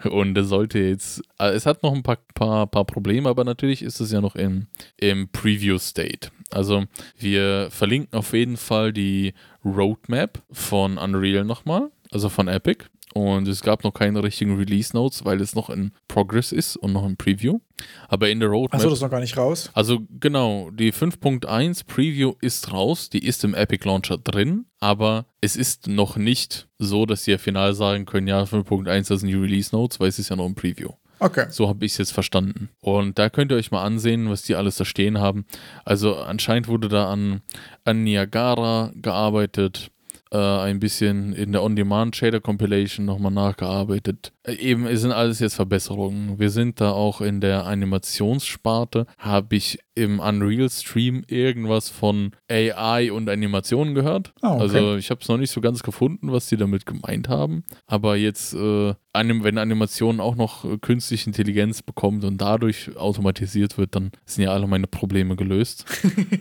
Und es sollte jetzt, äh, es hat noch ein paar, paar, paar Probleme, aber natürlich ist es ja noch im, im Preview-State. Also wir verlinken auf jeden Fall die Roadmap von Unreal nochmal, also von Epic. Und es gab noch keine richtigen Release Notes, weil es noch in Progress ist und noch im Preview. Aber in der Roadmap. Achso, das ist noch gar nicht raus? Also genau, die 5.1 Preview ist raus, die ist im Epic Launcher drin, aber es ist noch nicht so, dass sie ja final sagen können, ja, 5.1 das sind die Release Notes, weil es ist ja noch im Preview. Okay. So habe ich es jetzt verstanden. Und da könnt ihr euch mal ansehen, was die alles da stehen haben. Also anscheinend wurde da an, an Niagara gearbeitet äh, ein bisschen in der On-Demand-Shader-Compilation nochmal nachgearbeitet. Eben, es sind alles jetzt Verbesserungen. Wir sind da auch in der Animationssparte. Habe ich im Unreal-Stream irgendwas von AI und Animationen gehört. Oh, okay. Also ich habe es noch nicht so ganz gefunden, was die damit gemeint haben. Aber jetzt, äh, wenn Animation auch noch äh, künstliche Intelligenz bekommt und dadurch automatisiert wird, dann sind ja alle meine Probleme gelöst.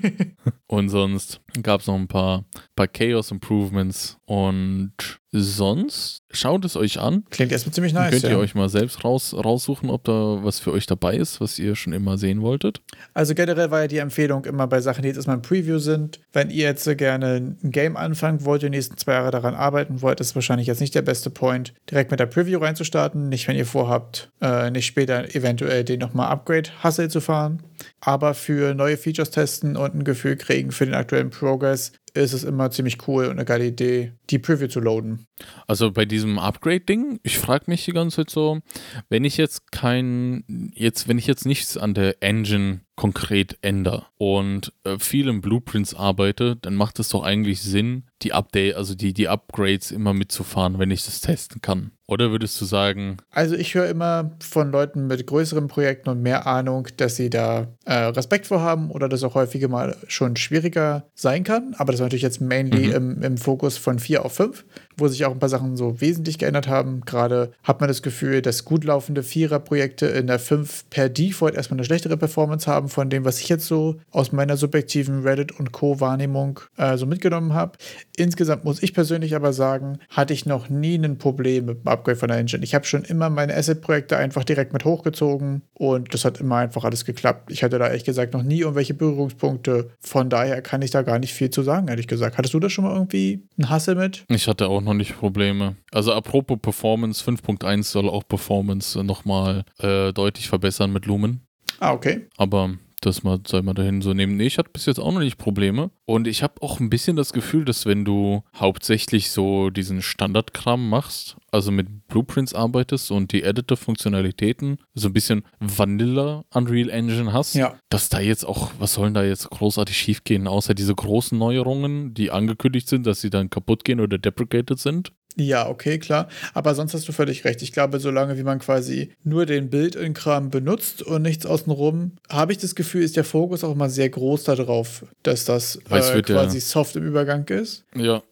und sonst gab es noch ein paar, paar Chaos Improvements und sonst schaut es euch an. Klingt erstmal ziemlich nice. Dann könnt ihr euch mal selbst raus, raussuchen, ob da was für euch dabei ist, was ihr schon immer sehen wolltet. Also generell war ja die Empfehlung immer bei Sachen, die jetzt erstmal im Preview sind. Wenn ihr jetzt gerne ein Game anfangen wollt, die nächsten zwei Jahre daran arbeiten wollt, ist wahrscheinlich jetzt nicht der beste Point, direkt mit der Preview reinzustarten. Nicht, wenn ihr vorhabt, äh, nicht später eventuell den nochmal Upgrade-Hustle zu fahren. Aber für neue Features testen und ein Gefühl kriegen für den aktuellen Progress ist es immer ziemlich cool und eine geile Idee, die Preview zu loaden. Also bei diesem Upgrade-Ding, ich frage mich die ganze Zeit so, wenn ich jetzt kein, jetzt, wenn ich jetzt nichts an der Engine konkret ändere und äh, viel in Blueprints arbeite, dann macht es doch eigentlich Sinn, die Update, also die, die Upgrades immer mitzufahren, wenn ich das testen kann. Oder würdest du sagen? Also ich höre immer von Leuten mit größeren Projekten und mehr Ahnung, dass sie da äh, Respekt vor haben oder das auch häufiger mal schon schwieriger sein kann. Aber das ist natürlich jetzt mainly mhm. im, im Fokus von 4 auf 5, wo sich auch ein paar Sachen so wesentlich geändert haben. Gerade hat man das Gefühl, dass gut laufende Vierer-Projekte in der 5 per Default erstmal eine schlechtere Performance haben von dem, was ich jetzt so aus meiner subjektiven Reddit und Co-Wahrnehmung äh, so mitgenommen habe. Insgesamt muss ich persönlich aber sagen, hatte ich noch nie ein Problem mit dem Upgrade von der Engine. Ich habe schon immer meine Asset-Projekte einfach direkt mit hochgezogen und das hat immer einfach alles geklappt. Ich hatte da ehrlich gesagt noch nie irgendwelche Berührungspunkte. Von daher kann ich da gar nicht viel zu sagen, ehrlich gesagt. Hattest du da schon mal irgendwie einen Hassel mit? Ich hatte auch noch nicht Probleme. Also apropos Performance, 5.1 soll auch Performance nochmal äh, deutlich verbessern mit Lumen. Ah, okay. Aber das mal, soll man dahin so nehmen. Nee, ich hatte bis jetzt auch noch nicht Probleme. Und ich habe auch ein bisschen das Gefühl, dass wenn du hauptsächlich so diesen Standardkram machst, also mit Blueprints arbeitest und die Editor-Funktionalitäten, so ein bisschen Vanilla Unreal Engine hast, ja. dass da jetzt auch, was sollen da jetzt großartig schiefgehen, außer diese großen Neuerungen, die angekündigt sind, dass sie dann kaputt gehen oder deprecated sind? Ja, okay, klar. Aber sonst hast du völlig recht. Ich glaube, solange wie man quasi nur den Bild in Kram benutzt und nichts außenrum, habe ich das Gefühl, ist der Fokus auch mal sehr groß darauf, dass das äh, quasi ja. soft im Übergang ist. Ja.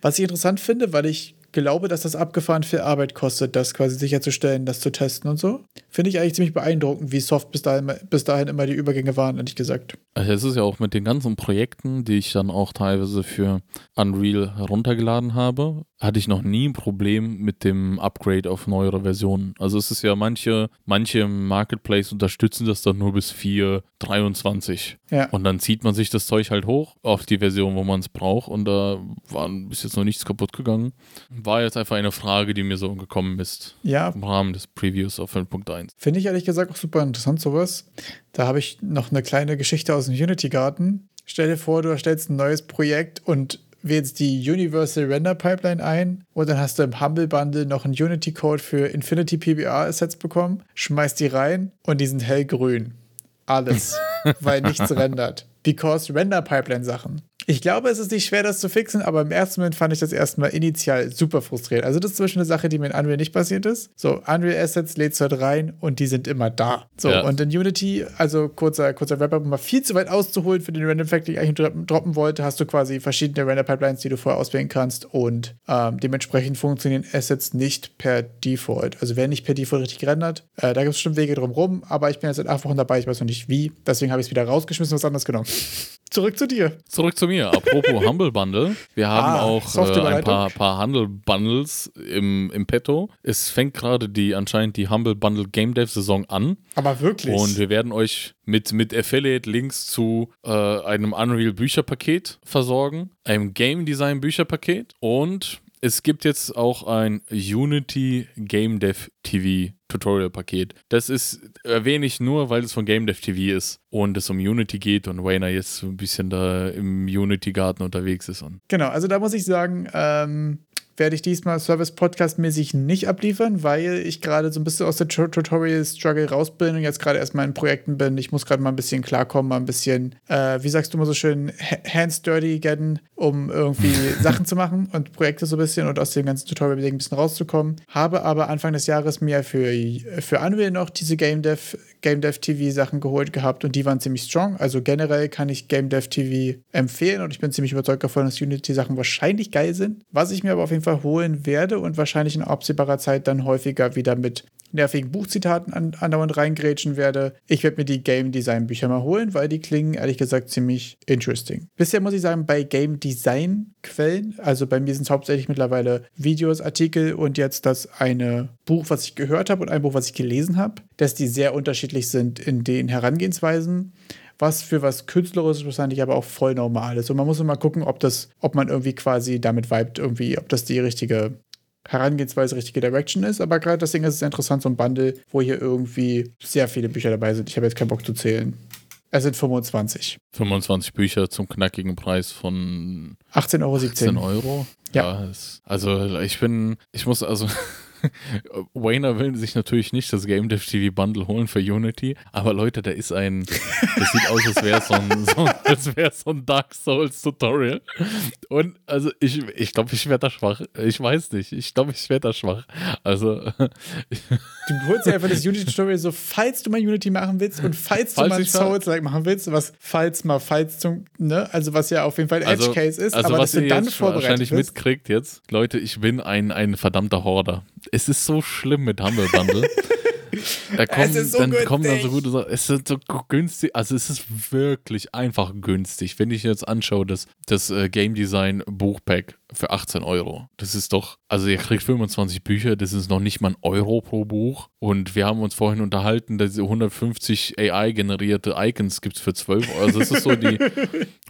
Was ich interessant finde, weil ich glaube, dass das abgefahren viel Arbeit kostet, das quasi sicherzustellen, das zu testen und so. Finde ich eigentlich ziemlich beeindruckend, wie soft bis dahin, bis dahin immer die Übergänge waren, ehrlich gesagt. Also es ist ja auch mit den ganzen Projekten, die ich dann auch teilweise für Unreal heruntergeladen habe, hatte ich noch nie ein Problem mit dem Upgrade auf neuere Versionen. Also es ist ja manche, manche Marketplace unterstützen das dann nur bis 4.23. Ja. Und dann zieht man sich das Zeug halt hoch auf die Version, wo man es braucht und da war bis jetzt noch nichts kaputt gegangen. War jetzt einfach eine Frage, die mir so gekommen ist. Ja. Im Rahmen des Previews auf 5.1. Finde ich ehrlich gesagt auch super interessant, sowas. Da habe ich noch eine kleine Geschichte aus dem Unity-Garten. Stell dir vor, du erstellst ein neues Projekt und wählst die Universal Render Pipeline ein und dann hast du im Humble Bundle noch einen Unity-Code für Infinity PBR-Assets bekommen, schmeißt die rein und die sind hellgrün. Alles, weil nichts rendert. Because Render Pipeline Sachen. Ich glaube, es ist nicht schwer, das zu fixen, aber im ersten Moment fand ich das erstmal initial super frustrierend. Also, das ist zum Beispiel eine Sache, die mir in Unreal nicht passiert ist. So, Unreal Assets lädst du halt rein und die sind immer da. So, ja. und in Unity, also kurzer, kurzer Wrap-Up, um mal viel zu weit auszuholen für den Random Fact, den ich eigentlich droppen wollte, hast du quasi verschiedene Render-Pipelines, die du vorher auswählen kannst und ähm, dementsprechend funktionieren Assets nicht per Default. Also, werden nicht per Default richtig gerendert. Äh, da gibt es bestimmt Wege drumherum, aber ich bin jetzt seit acht Wochen dabei, ich weiß noch nicht wie. Deswegen habe ich es wieder rausgeschmissen und was anderes genommen. Zurück zu dir. Zurück zu mir. Apropos Humble Bundle. Wir haben ah, auch äh, ein paar, paar Humble Bundles im, im Petto. Es fängt gerade die anscheinend die Humble Bundle Game Dev Saison an. Aber wirklich. Und wir werden euch mit, mit Affiliate-Links zu äh, einem Unreal Bücherpaket versorgen, einem Game Design Bücherpaket und es gibt jetzt auch ein Unity Game Dev TV Tutorial-Paket. Das ist erwähne ich nur, weil es von Game Dev TV ist und es um Unity geht und Wayner jetzt ein bisschen da im Unity-Garten unterwegs ist. Und genau, also da muss ich sagen, ähm, werde ich diesmal Service-Podcast-mäßig nicht abliefern, weil ich gerade so ein bisschen aus der Tutorial-Struggle raus bin und jetzt gerade erstmal in Projekten bin. Ich muss gerade mal ein bisschen klarkommen, mal ein bisschen, äh, wie sagst du mal so schön, hands dirty get, um irgendwie Sachen zu machen und Projekte so ein bisschen und aus dem ganzen Tutorial ein bisschen rauszukommen. Habe aber Anfang des Jahres mir für, für Unreal noch diese Game Dev, Game Dev TV Sachen geholt gehabt und die waren ziemlich strong. Also generell kann ich Game Dev TV empfehlen und ich bin ziemlich überzeugt davon, dass Unity Sachen wahrscheinlich geil sind. Was ich mir aber auf jeden Fall verholen werde und wahrscheinlich in absehbarer Zeit dann häufiger wieder mit nervigen Buchzitaten an, andauernd reingrätschen werde. Ich werde mir die Game Design Bücher mal holen, weil die klingen ehrlich gesagt ziemlich interesting. Bisher muss ich sagen, bei Game Design Quellen, also bei mir sind es hauptsächlich mittlerweile Videos, Artikel und jetzt das eine Buch, was ich gehört habe und ein Buch, was ich gelesen habe, dass die sehr unterschiedlich sind in den Herangehensweisen was für was Künstlerisches wahrscheinlich aber auch voll normal ist. Und man muss immer gucken, ob das, ob man irgendwie quasi damit vibet, irgendwie, ob das die richtige Herangehensweise, richtige Direction ist. Aber gerade deswegen ist es interessant, so ein Bundle, wo hier irgendwie sehr viele Bücher dabei sind. Ich habe jetzt keinen Bock zu zählen. Es sind 25. 25 Bücher zum knackigen Preis von 18,17 Euro. 18 Euro. Ja. es- also ich bin, ich muss also. Wayner will sich natürlich nicht das Game Dev TV Bundle holen für Unity, aber Leute, da ist ein, das sieht aus, als wäre so ein, so, als wäre so ein Dark Souls Tutorial. Und also ich, ich glaube, ich werde da schwach. Ich weiß nicht. Ich glaube, ich werde da schwach. Also Du holst dir einfach das Unity-Tutorial so, falls du mal Unity machen willst und falls, Falls du mal mal- Souls-like machen willst, was falls mal falls zum, ne, also was ja auf jeden Fall ein Also, Edge-Case ist, also aber was dass du dann vorbereitet wahrscheinlich bist. mitkriegt jetzt, Leute, ich bin ein, ein verdammter Horder. Es ist so schlimm mit Humble Bundle. Da kommen, so dann kommen dann so günstig. gute Sachen. Es ist so günstig, also es ist wirklich einfach günstig. Wenn ich jetzt anschaue, das, das äh, Game Design Buchpack für 18 Euro. Das ist doch, also ihr kriegt 25 Bücher, das ist noch nicht mal ein Euro pro Buch. Und wir haben uns vorhin unterhalten, dass diese 150 AI-generierte Icons gibt es für 12 Euro. Also es ist so die.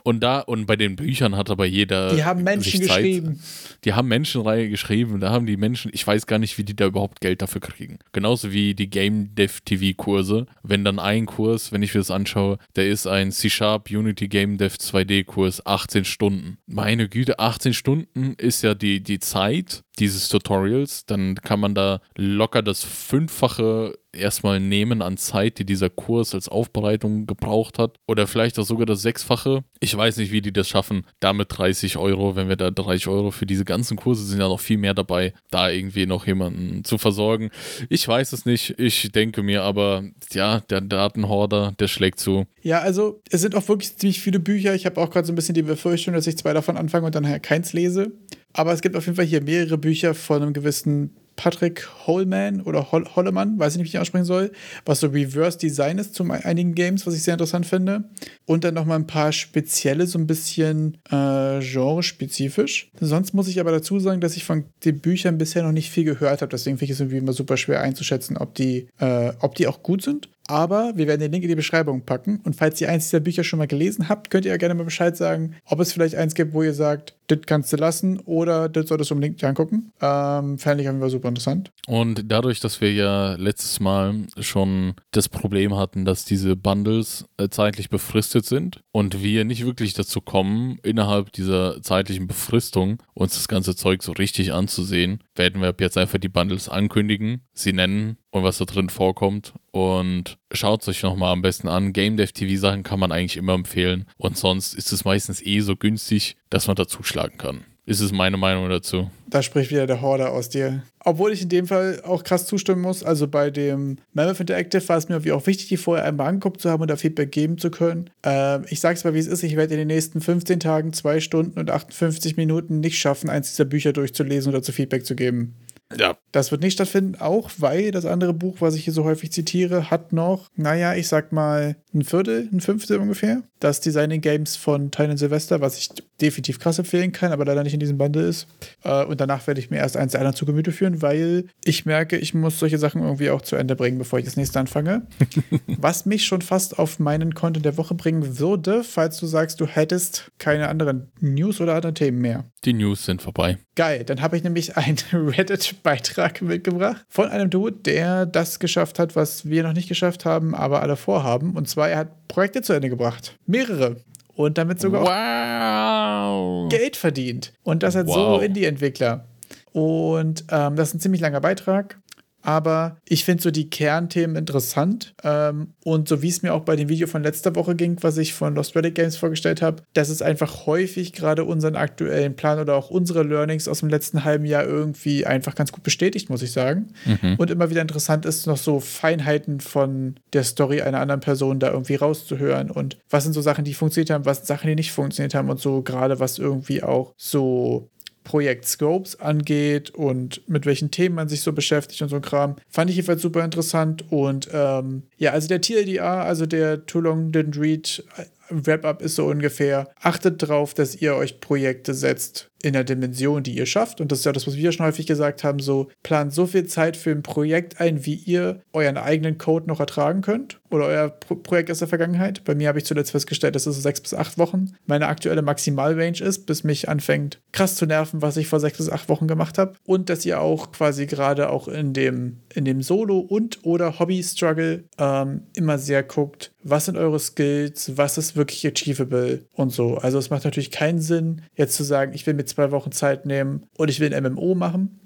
Und da, und bei den Büchern hat aber jeder. Die haben Menschen geschrieben. Die haben Menschenreihe geschrieben. Da haben die Menschen, ich weiß gar nicht, wie die da überhaupt Geld dafür kriegen. Genauso wie die Game Dev TV Kurse. Wenn dann ein Kurs, wenn ich mir das anschaue, der ist ein C-Sharp Unity Game Dev 2D Kurs, 18 Stunden. Meine Güte, 18 Stunden ist ja die, die Zeit dieses Tutorials. Dann kann man da locker das Fünffache erstmal nehmen an Zeit, die dieser Kurs als Aufbereitung gebraucht hat. Oder vielleicht auch sogar das Sechsfache. Ich weiß nicht, wie die das schaffen. Damit 30 Euro, wenn wir da 30 Euro für diese ganzen Kurse sind ja noch viel mehr dabei, da irgendwie noch jemanden zu versorgen. Ich weiß es nicht. Ich denke mir aber, ja, der Datenhorder, der schlägt zu. Ja, also es sind auch wirklich ziemlich viele Bücher. Ich habe auch gerade so ein bisschen die Befürchtung, dass ich zwei davon anfange und dann nachher keins lese. Aber es gibt auf jeden Fall hier mehrere Bücher von einem gewissen Patrick Holman oder Hol Hollemann, weiß ich nicht, wie ich ihn aussprechen soll, was so Reverse Design ist zu einigen Games, was ich sehr interessant finde. Und dann nochmal ein paar spezielle, so ein bisschen äh, genre-spezifisch. Sonst muss ich aber dazu sagen, dass ich von den Büchern bisher noch nicht viel gehört habe. Deswegen finde ich es irgendwie immer super schwer einzuschätzen, ob die, äh, ob die auch gut sind. Aber wir werden den Link in die Beschreibung packen. Und falls ihr eins dieser Bücher schon mal gelesen habt, könnt ihr ja gerne mal Bescheid sagen, ob es vielleicht eins gibt, wo ihr sagt, das kannst du lassen oder das solltest du unbedingt angucken. Ähm, Fände ich auf jeden Fall super interessant. Und dadurch, dass wir ja letztes Mal schon das Problem hatten, dass diese Bundles äh, zeitlich befristet sind und wir nicht wirklich dazu kommen, innerhalb dieser zeitlichen Befristung uns das ganze Zeug so richtig anzusehen, werden wir ab jetzt einfach die Bundles ankündigen, sie nennen und was da drin vorkommt. Und schaut es euch nochmal am besten an. Game Dev TV Sachen kann man eigentlich immer empfehlen. Und sonst ist es meistens eh so günstig, dass man da zuschlagen kann. Ist es meine Meinung dazu. Da spricht wieder der Horder aus dir. Obwohl ich in dem Fall auch krass zustimmen muss. Also bei dem Mammoth Interactive war es mir auch wichtig, die vorher einmal angeguckt zu haben und da Feedback geben zu können. Ähm, ich sag's mal, wie es ist. Ich werde in den nächsten 15 Tagen, 2 Stunden und 58 Minuten nicht schaffen, eins dieser Bücher durchzulesen oder zu Feedback zu geben. Ja. Das wird nicht stattfinden, auch weil das andere Buch, was ich hier so häufig zitiere, hat noch, naja, ich sag mal, ein Viertel, ein Fünftel ungefähr. Das Designing Games von Tynan Sylvester, was ich definitiv krass empfehlen kann, aber leider nicht in diesem Bundle ist. Äh, und danach werde ich mir erst eins der anderen zu Gemüte führen, weil ich merke, ich muss solche Sachen irgendwie auch zu Ende bringen, bevor ich das nächste anfange. was mich schon fast auf meinen Content der Woche bringen würde, falls du sagst, du hättest keine anderen News oder andere Themen mehr. Die News sind vorbei. Geil, dann habe ich nämlich einen Reddit-Beitrag mitgebracht von einem Dude, der das geschafft hat, was wir noch nicht geschafft haben, aber alle vorhaben. Und zwar, er hat Projekte zu Ende gebracht. Mehrere. Und damit sogar auch Wow. Geld verdient. Und das hat Wow. so Indie-Entwickler. Und ähm, das ist ein ziemlich langer Beitrag. Aber ich finde so die Kernthemen interessant. Ähm, und so wie es mir auch bei dem Video von letzter Woche ging, was ich von Lost Relic Games vorgestellt habe, dass es einfach häufig gerade unseren aktuellen Plan oder auch unsere Learnings aus dem letzten halben Jahr irgendwie einfach ganz gut bestätigt, muss ich sagen. Und immer wieder interessant ist, noch so Feinheiten von der Story einer anderen Person da irgendwie rauszuhören. Und was sind so Sachen, die funktioniert haben, was sind Sachen, die nicht funktioniert haben und so gerade was irgendwie auch so Projekt Scopes angeht und mit welchen Themen man sich so beschäftigt und so ein Kram. Fand ich jedenfalls super interessant. Und ähm, ja, also der TLDR, also der Too Long Didn't Read Wrap-up ist so ungefähr, achtet darauf, dass ihr euch Projekte setzt in der Dimension, die ihr schafft. Und das ist ja das, was wir schon häufig gesagt haben, so plant so viel Zeit für ein Projekt ein, wie ihr euren eigenen Code noch ertragen könnt oder euer Pro Projekt aus der Vergangenheit. Bei mir habe ich zuletzt festgestellt, dass es so sechs bis acht Wochen meine aktuelle Maximalrange ist, bis mich anfängt krass zu nerven, was ich vor sechs bis acht Wochen gemacht habe. Und dass ihr auch quasi gerade auch in dem, in dem Solo- und oder Hobby-Struggle ähm, immer sehr guckt, was sind eure Skills, was ist wirklich achievable und so. Also es macht natürlich keinen Sinn, jetzt zu sagen, ich will mir zwei Wochen Zeit nehmen und ich will ein MMO machen.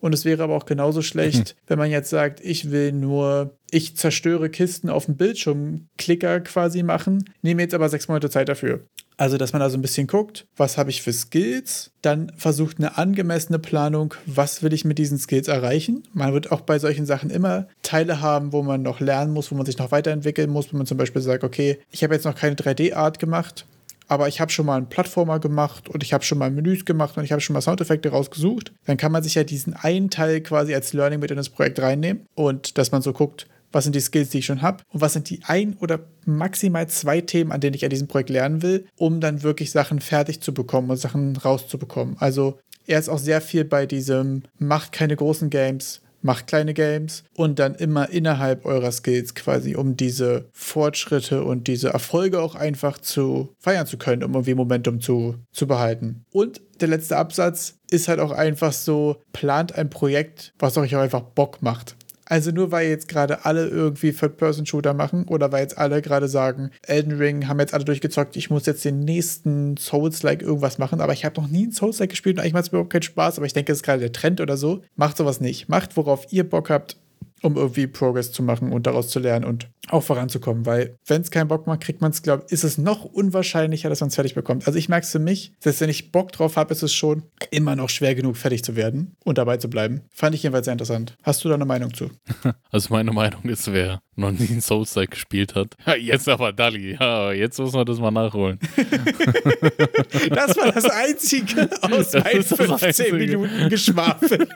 Und es wäre aber auch genauso schlecht, hm. wenn man jetzt sagt, ich will nur, ich zerstöre Kisten auf dem Bildschirm, Klicker quasi machen, nehme jetzt aber sechs Monate Zeit dafür. Also, dass man also ein bisschen guckt, was habe ich für Skills, dann versucht eine angemessene Planung, was will ich mit diesen Skills erreichen. Man wird auch bei solchen Sachen immer Teile haben, wo man noch lernen muss, wo man sich noch weiterentwickeln muss, wenn man zum Beispiel sagt, okay, ich habe jetzt noch keine 3D-Art gemacht, aber ich habe schon mal einen Plattformer gemacht und ich habe schon mal Menüs gemacht und ich habe schon mal Soundeffekte rausgesucht. Dann kann man sich ja diesen einen Teil quasi als Learning mit in das Projekt reinnehmen und dass man so guckt, was sind die Skills, die ich schon habe und was sind die ein oder maximal zwei Themen, an denen ich an diesem Projekt lernen will, um dann wirklich Sachen fertig zu bekommen und Sachen rauszubekommen. Also er ist auch sehr viel bei diesem, macht keine großen Games, macht kleine Games und dann immer innerhalb eurer Skills quasi, um diese Fortschritte und diese Erfolge auch einfach zu feiern zu können, um irgendwie Momentum zu, zu behalten. Und der letzte Absatz ist halt auch einfach so, plant ein Projekt, was euch auch einfach Bock macht. Also nur weil jetzt gerade alle irgendwie Third-Person-Shooter machen oder weil jetzt alle gerade sagen, Elden Ring haben jetzt alle durchgezockt, ich muss jetzt den nächsten Souls-like irgendwas machen, aber ich habe noch nie einen Souls-like gespielt und eigentlich macht es mir überhaupt keinen Spaß, aber ich denke, das ist gerade der Trend oder so. Macht sowas nicht. Macht, worauf ihr Bock habt um irgendwie Progress zu machen und daraus zu lernen und auch voranzukommen. Weil, wenn es keinen Bock macht, kriegt man es, glaube ich, ist es noch unwahrscheinlicher, dass man es fertig bekommt. Also, ich merke es für mich, selbst wenn ich Bock drauf habe, ist es schon immer noch schwer genug, fertig zu werden und dabei zu bleiben. Fand ich jedenfalls sehr interessant. Hast du da eine Meinung zu? Also, meine Meinung ist, wer noch nie ein Souls-like gespielt hat, jetzt aber Dali, ja, jetzt muss man das mal nachholen. das war das Einzige aus das meinen 15 Minuten Geschwafel,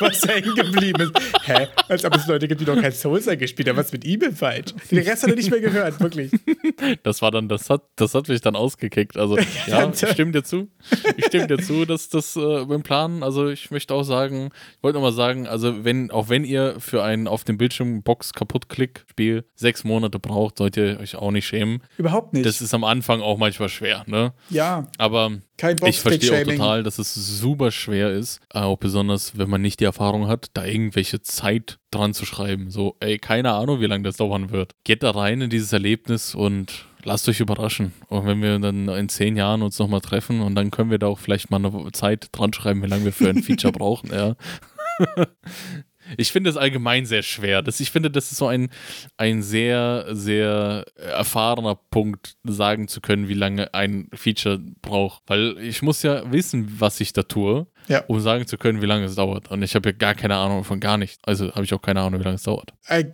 was hängen geblieben ist. Hä? Als ob es Leute gibt, die noch kein Souls-like gespielt haben. Was mit ihm falsch? Den Rest hat er nicht mehr gehört, wirklich. Das war dann, das hat, das hat mich dann ausgekickt. Also, ja, ich stimme dir zu. Ich stimme dir zu, dass das äh, beim Plan, also ich möchte auch sagen, ich wollte nochmal sagen, also wenn, auch wenn ihr für ein auf dem Bildschirm Box kaputt klick Spiel sechs Monate braucht, sollt ihr euch auch nicht schämen. Überhaupt nicht. Das ist am Anfang auch manchmal schwer, ne? Ja. Aber ich verstehe auch total, dass es super schwer ist, auch besonders, wenn man nicht die Erfahrung hat, da irgendwelche Zeit dran zu schreiben. So, ey, keine Ahnung, wie lange das dauern wird. Geht da rein in dieses Erlebnis und lasst euch überraschen. Und wenn wir dann in zehn Jahren uns nochmal treffen und dann können wir da auch vielleicht mal eine Zeit dran schreiben, wie lange wir für ein Feature brauchen, ja. Ich finde es allgemein sehr schwer. Das, ich finde, das ist so ein, ein sehr, sehr erfahrener Punkt, sagen zu können, wie lange ein Feature braucht. Weil ich muss ja wissen, was ich da tue, ja. um sagen zu können, wie lange es dauert. Und ich habe ja gar keine Ahnung von gar nichts. Also habe ich auch keine Ahnung, wie lange es dauert. Äh,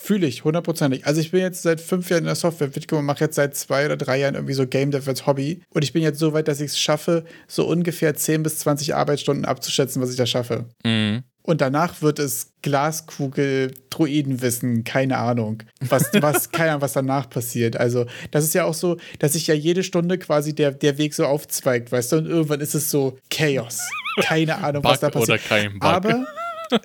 Fühle ich, hundertprozentig. Also ich bin jetzt seit fünf Jahren in der Softwareentwicklung und mache jetzt seit zwei oder drei Jahren irgendwie so Game Dev als Hobby. Und ich bin jetzt so weit, dass ich es schaffe, so ungefähr 10 bis 20 Arbeitsstunden abzuschätzen, was ich da schaffe. Mhm. Und danach wird es Glaskugel, Druidenwissen, keine Ahnung. Was, was, keine Ahnung, was danach passiert. Also, das ist ja auch so, dass sich ja jede Stunde quasi der, der Weg so aufzweigt, weißt du? Und irgendwann ist es so Chaos. Keine Ahnung, Bug was da passiert. Oder kein Bug. Aber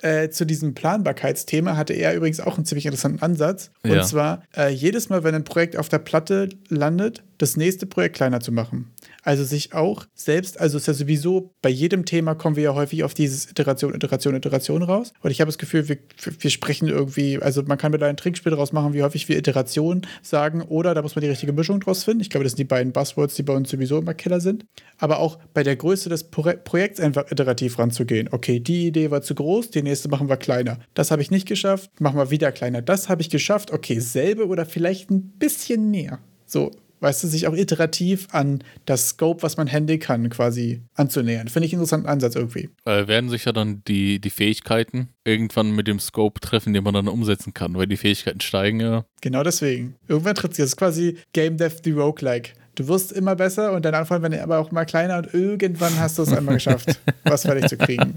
äh, zu diesem Planbarkeitsthema hatte er übrigens auch einen ziemlich interessanten Ansatz. Und ja. zwar, äh, jedes Mal, wenn ein Projekt auf der Platte landet, das nächste Projekt kleiner zu machen. Also sich auch selbst, also ist ja sowieso, bei jedem Thema kommen wir ja häufig auf dieses Iteration, Iteration, Iteration raus. Und ich habe das Gefühl, wir, wir sprechen irgendwie, also man kann mit ein Trinkspiel daraus machen, wie häufig wir Iteration sagen, oder da muss man die richtige Mischung draus finden. Ich glaube, das sind die beiden Buzzwords, die bei uns sowieso immer Killer sind. Aber auch bei der Größe des Pro Projekts einfach iterativ ranzugehen. Okay, die Idee war zu groß, die nächste machen wir kleiner. Das habe ich nicht geschafft, machen wir wieder kleiner. Das habe ich geschafft, okay, selbe oder vielleicht ein bisschen mehr. So, weißt du, sich auch iterativ an das Scope, was man handeln kann, quasi anzunähern. Finde ich einen interessanten Ansatz irgendwie. Äh, werden sich ja dann die, die Fähigkeiten irgendwann mit dem Scope treffen, den man dann umsetzen kann, weil die Fähigkeiten steigen ja. Genau deswegen. Irgendwann tritt sich das ist quasi Game Dev the Roguelike. Du wirst immer besser und dein Anfang wird aber auch immer kleiner und irgendwann hast du es einmal geschafft, was fertig zu kriegen.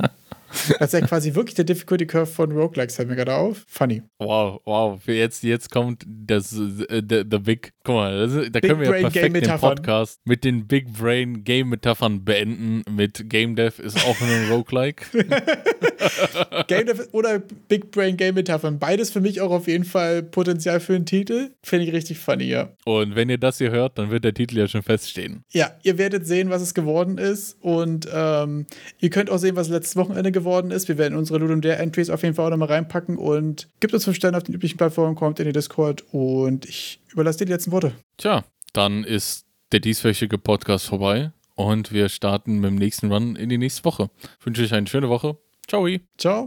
Das ist ja quasi wirklich der Difficulty Curve von Roguelikes, fällt mir gerade auf. Funny. Wow, wow. Jetzt, jetzt kommt das äh, the, the Big. Guck mal, das, da Big können wir ja perfekt den Podcast mit den Big Brain Game Metaphern beenden. Mit Game Dev ist auch ein Roguelike. Game Dev oder Big Brain Game Metaphern. Beides für mich auch auf jeden Fall Potenzial für einen Titel. Finde ich richtig funny, ja. Und wenn ihr das hier hört, dann wird der Titel ja schon feststehen. Ja, ihr werdet sehen, was es geworden ist. Und ähm, ihr könnt auch sehen, was letztes Wochenende geworden ist. Wir werden unsere Ludum Dare Entries auf jeden Fall auch nochmal reinpacken und gibt uns fünf Sterne auf den üblichen Plattformen, kommt in den Discord und ich überlasse dir die letzten Worte. Tja, dann ist der dieswöchige Podcast vorbei und wir starten mit dem nächsten Run in die nächste Woche. Ich wünsche euch eine schöne Woche. Ciao. Ciao.